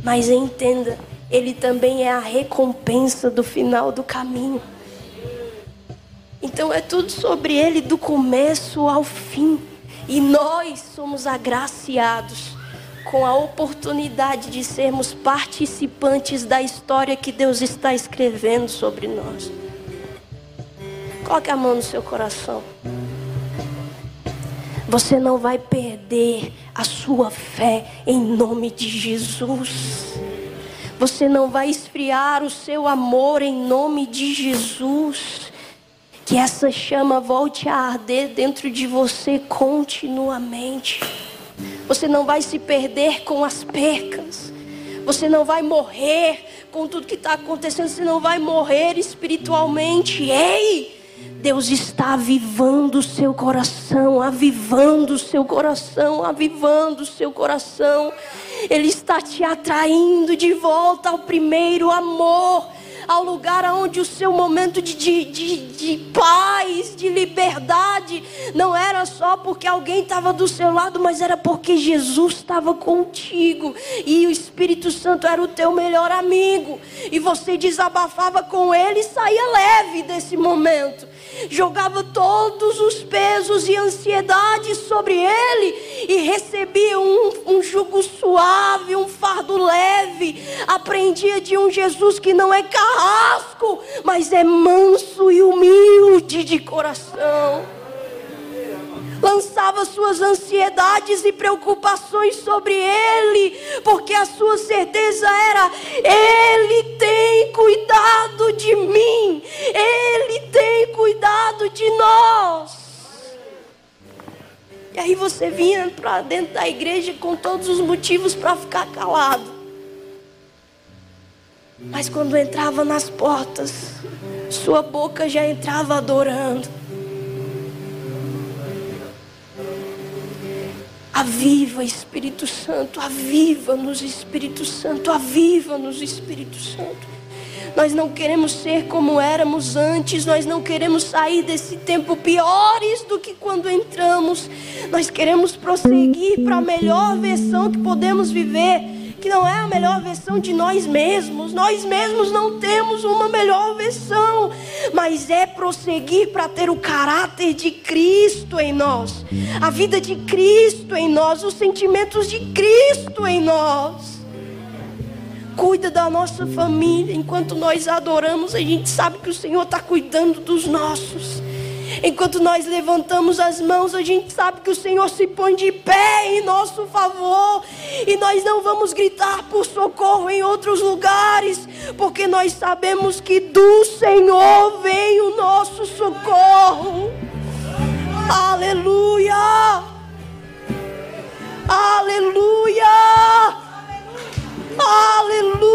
Mas entenda, ele também é a recompensa do final do caminho. Então é tudo sobre ele do começo ao fim. E nós somos agraciados com a oportunidade de sermos participantes da história que Deus está escrevendo sobre nós. Coloque a mão no seu coração. Você não vai perder a sua fé em nome de Jesus. Você não vai esfriar o seu amor em nome de Jesus. Que essa chama volte a arder dentro de você continuamente. Você não vai se perder com as percas. Você não vai morrer com tudo que está acontecendo. Você não vai morrer espiritualmente. Ei! Deus está avivando o seu coração, avivando o seu coração, avivando o seu coração. Ele está te atraindo de volta ao primeiro amor ao lugar onde o seu momento de, de, de, de paz, de liberdade, não era só porque alguém estava do seu lado, mas era porque Jesus estava contigo. E o Espírito Santo era o teu melhor amigo, e você desabafava com ele e saía leve desse momento jogava todos os pesos e ansiedades sobre ele e recebia um, um jugo suave, um fardo leve. Aprendia de um Jesus que não é carrasco, mas é manso e humilde de coração. Lançava suas ansiedades e preocupações sobre Ele, porque a sua certeza era: Ele tem cuidado de mim, Ele tem cuidado de nós. E aí você vinha para dentro da igreja com todos os motivos para ficar calado. Mas quando entrava nas portas, sua boca já entrava adorando. Aviva, Espírito Santo, aviva-nos, Espírito Santo, aviva-nos, Espírito Santo. Nós não queremos ser como éramos antes, nós não queremos sair desse tempo piores do que quando entramos. Nós queremos prosseguir para a melhor versão que podemos viver que não é a melhor versão de nós mesmos. Nós mesmos não temos uma melhor versão, mas é prosseguir para ter o caráter de Cristo em nós, a vida de Cristo em nós, os sentimentos de Cristo em nós. Cuida da nossa família, enquanto nós adoramos, a gente sabe que o Senhor está cuidando dos nossos. Enquanto nós levantamos as mãos, a gente sabe que o Senhor se põe de pé em nosso favor. E nós não vamos gritar por socorro em outros lugares, porque nós sabemos que do Senhor vem o nosso socorro. Aleluia! Aleluia! Aleluia!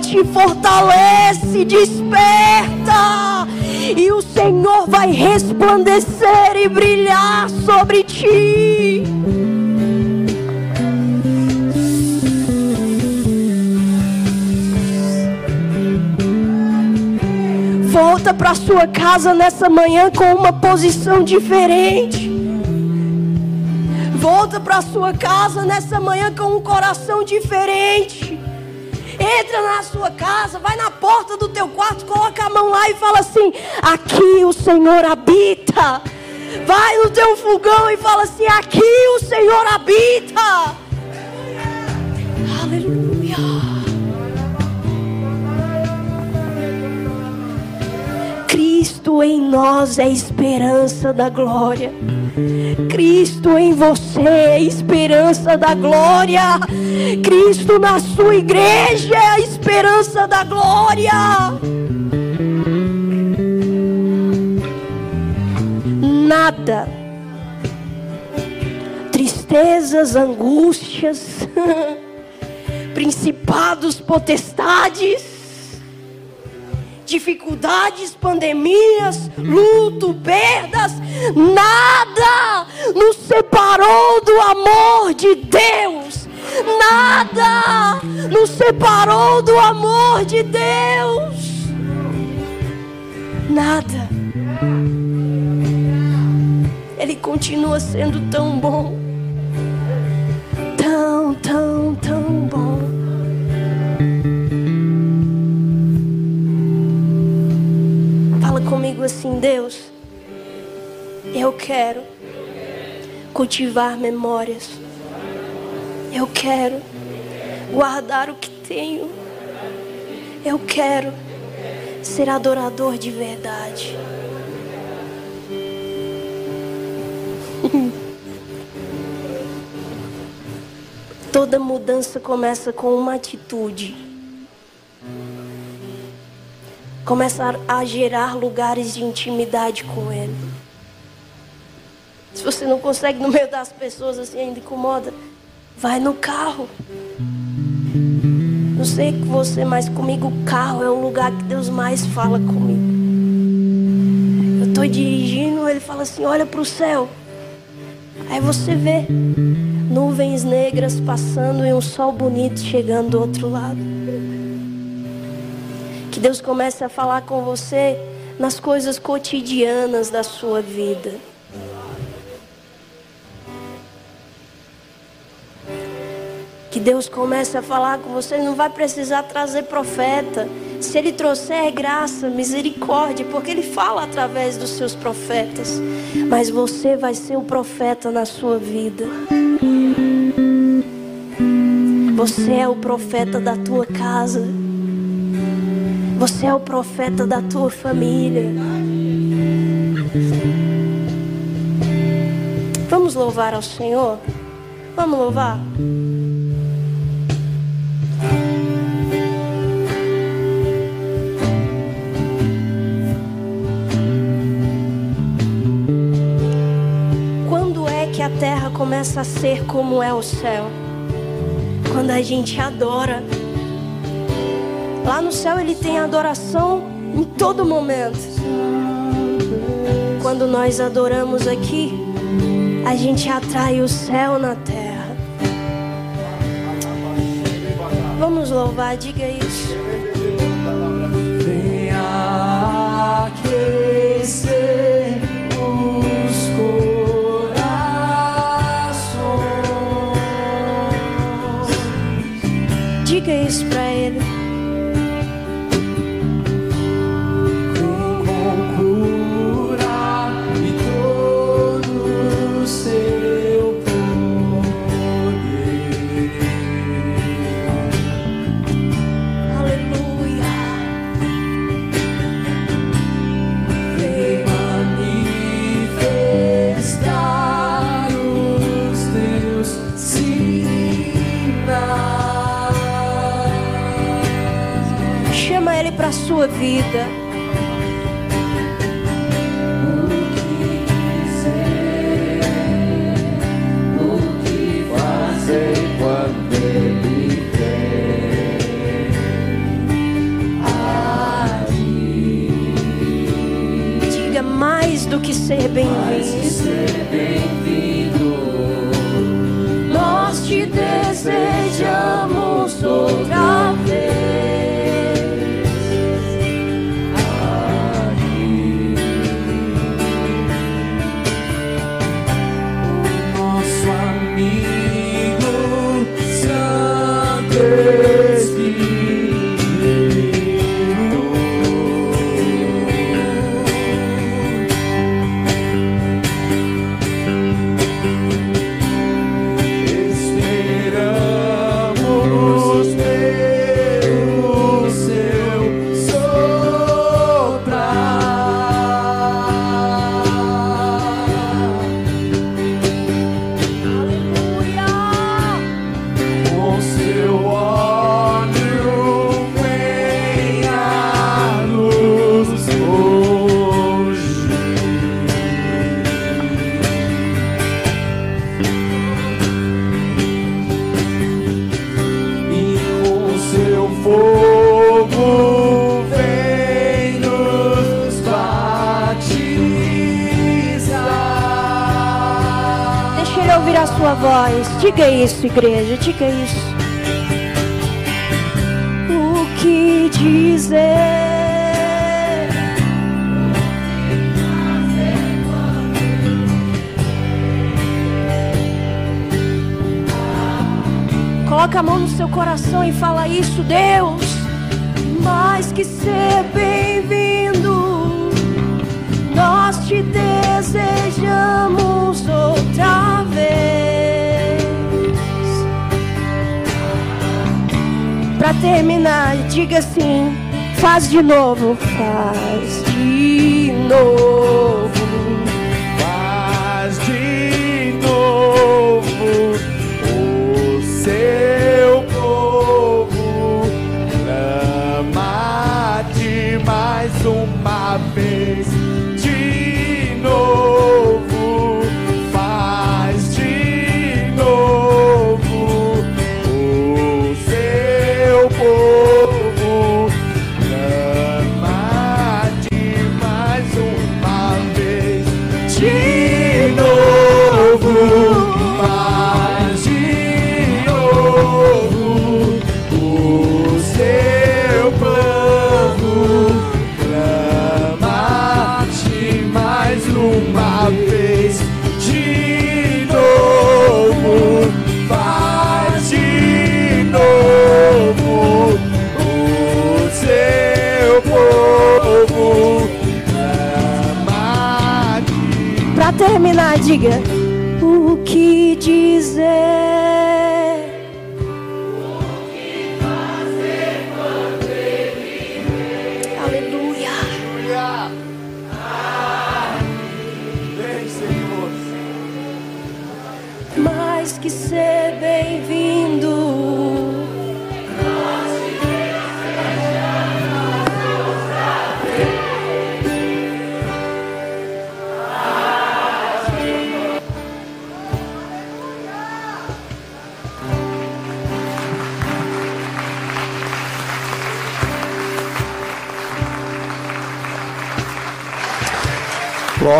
Te fortalece, desperta. E o Senhor vai resplandecer e brilhar sobre ti. Volta para sua casa nessa manhã com uma posição diferente. Volta para sua casa nessa manhã com um coração diferente. Entra na sua casa, vai na porta do teu quarto, coloca a mão lá e fala assim: Aqui o Senhor habita. Vai no teu fogão e fala assim: Aqui o Senhor habita. Aleluia. Cristo em nós é esperança da glória. Cristo em você é a esperança da glória. Cristo na sua igreja é a esperança da glória. Nada, tristezas, angústias, principados, potestades, dificuldades, pandemias, luto, perdas, nada nos separou do amor de Deus. Nada nos separou do amor de Deus. Nada. Ele continua sendo tão bom. Tão, tão, tão comigo assim: Deus, eu quero cultivar memórias. Eu quero guardar o que tenho. Eu quero ser adorador de verdade. Toda mudança começa com uma atitude começar a gerar lugares de intimidade com Ele. Se você não consegue no meio das pessoas assim, ainda incomoda, Vai no carro. Não sei com você, mas comigo o carro é o lugar que Deus mais fala comigo. Eu estou dirigindo, ele fala assim: olha para o céu. Aí você vê nuvens negras passando e um sol bonito chegando do outro lado. Que Deus comece a falar com você nas coisas cotidianas da sua vida. Que Deus comece a falar com você, não vai precisar trazer profeta. Se ele trouxer é graça, misericórdia, porque ele fala através dos seus profetas. Mas você vai ser o profeta na sua vida. Você é o profeta da tua casa. Você é o profeta da tua família. Vamos louvar ao Senhor? Vamos louvar? a terra começa a ser como é o céu. Quando a gente adora. Lá no céu ele tem adoração em todo momento. Quando nós adoramos aqui, a gente atrai o céu na terra. Vamos louvar, diga isso. Sua vida. O que dizer, o que fazer quando ele vem. Aí, Diga mais do que ser bem-vindo. Diga isso, igreja. Diga isso. O que dizer? Coloca a mão no seu coração e fala isso, Deus. Mais que ser bem-vindo, terminar, diga assim: faz de novo, faz de novo.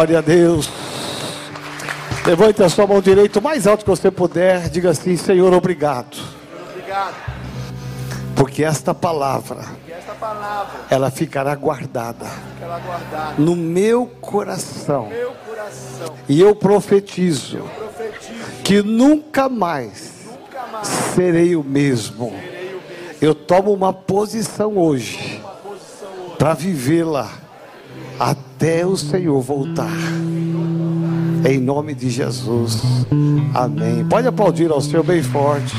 Glória a Deus. Levante a sua mão direita o mais alto que você puder. Diga assim: Senhor, obrigado. Obrigado. Porque esta palavra, Que esta palavra, ela ficará guardada ela guardar no meu coração. meu coração. E eu profetizo Profetizo. que nunca mais Nunca mais serei o mesmo. serei o mesmo. Eu tomo uma posição hoje Uma posição hoje. para vivê-la até o Senhor voltar. Em nome de Jesus. Amém. Pode aplaudir ao Senhor bem forte.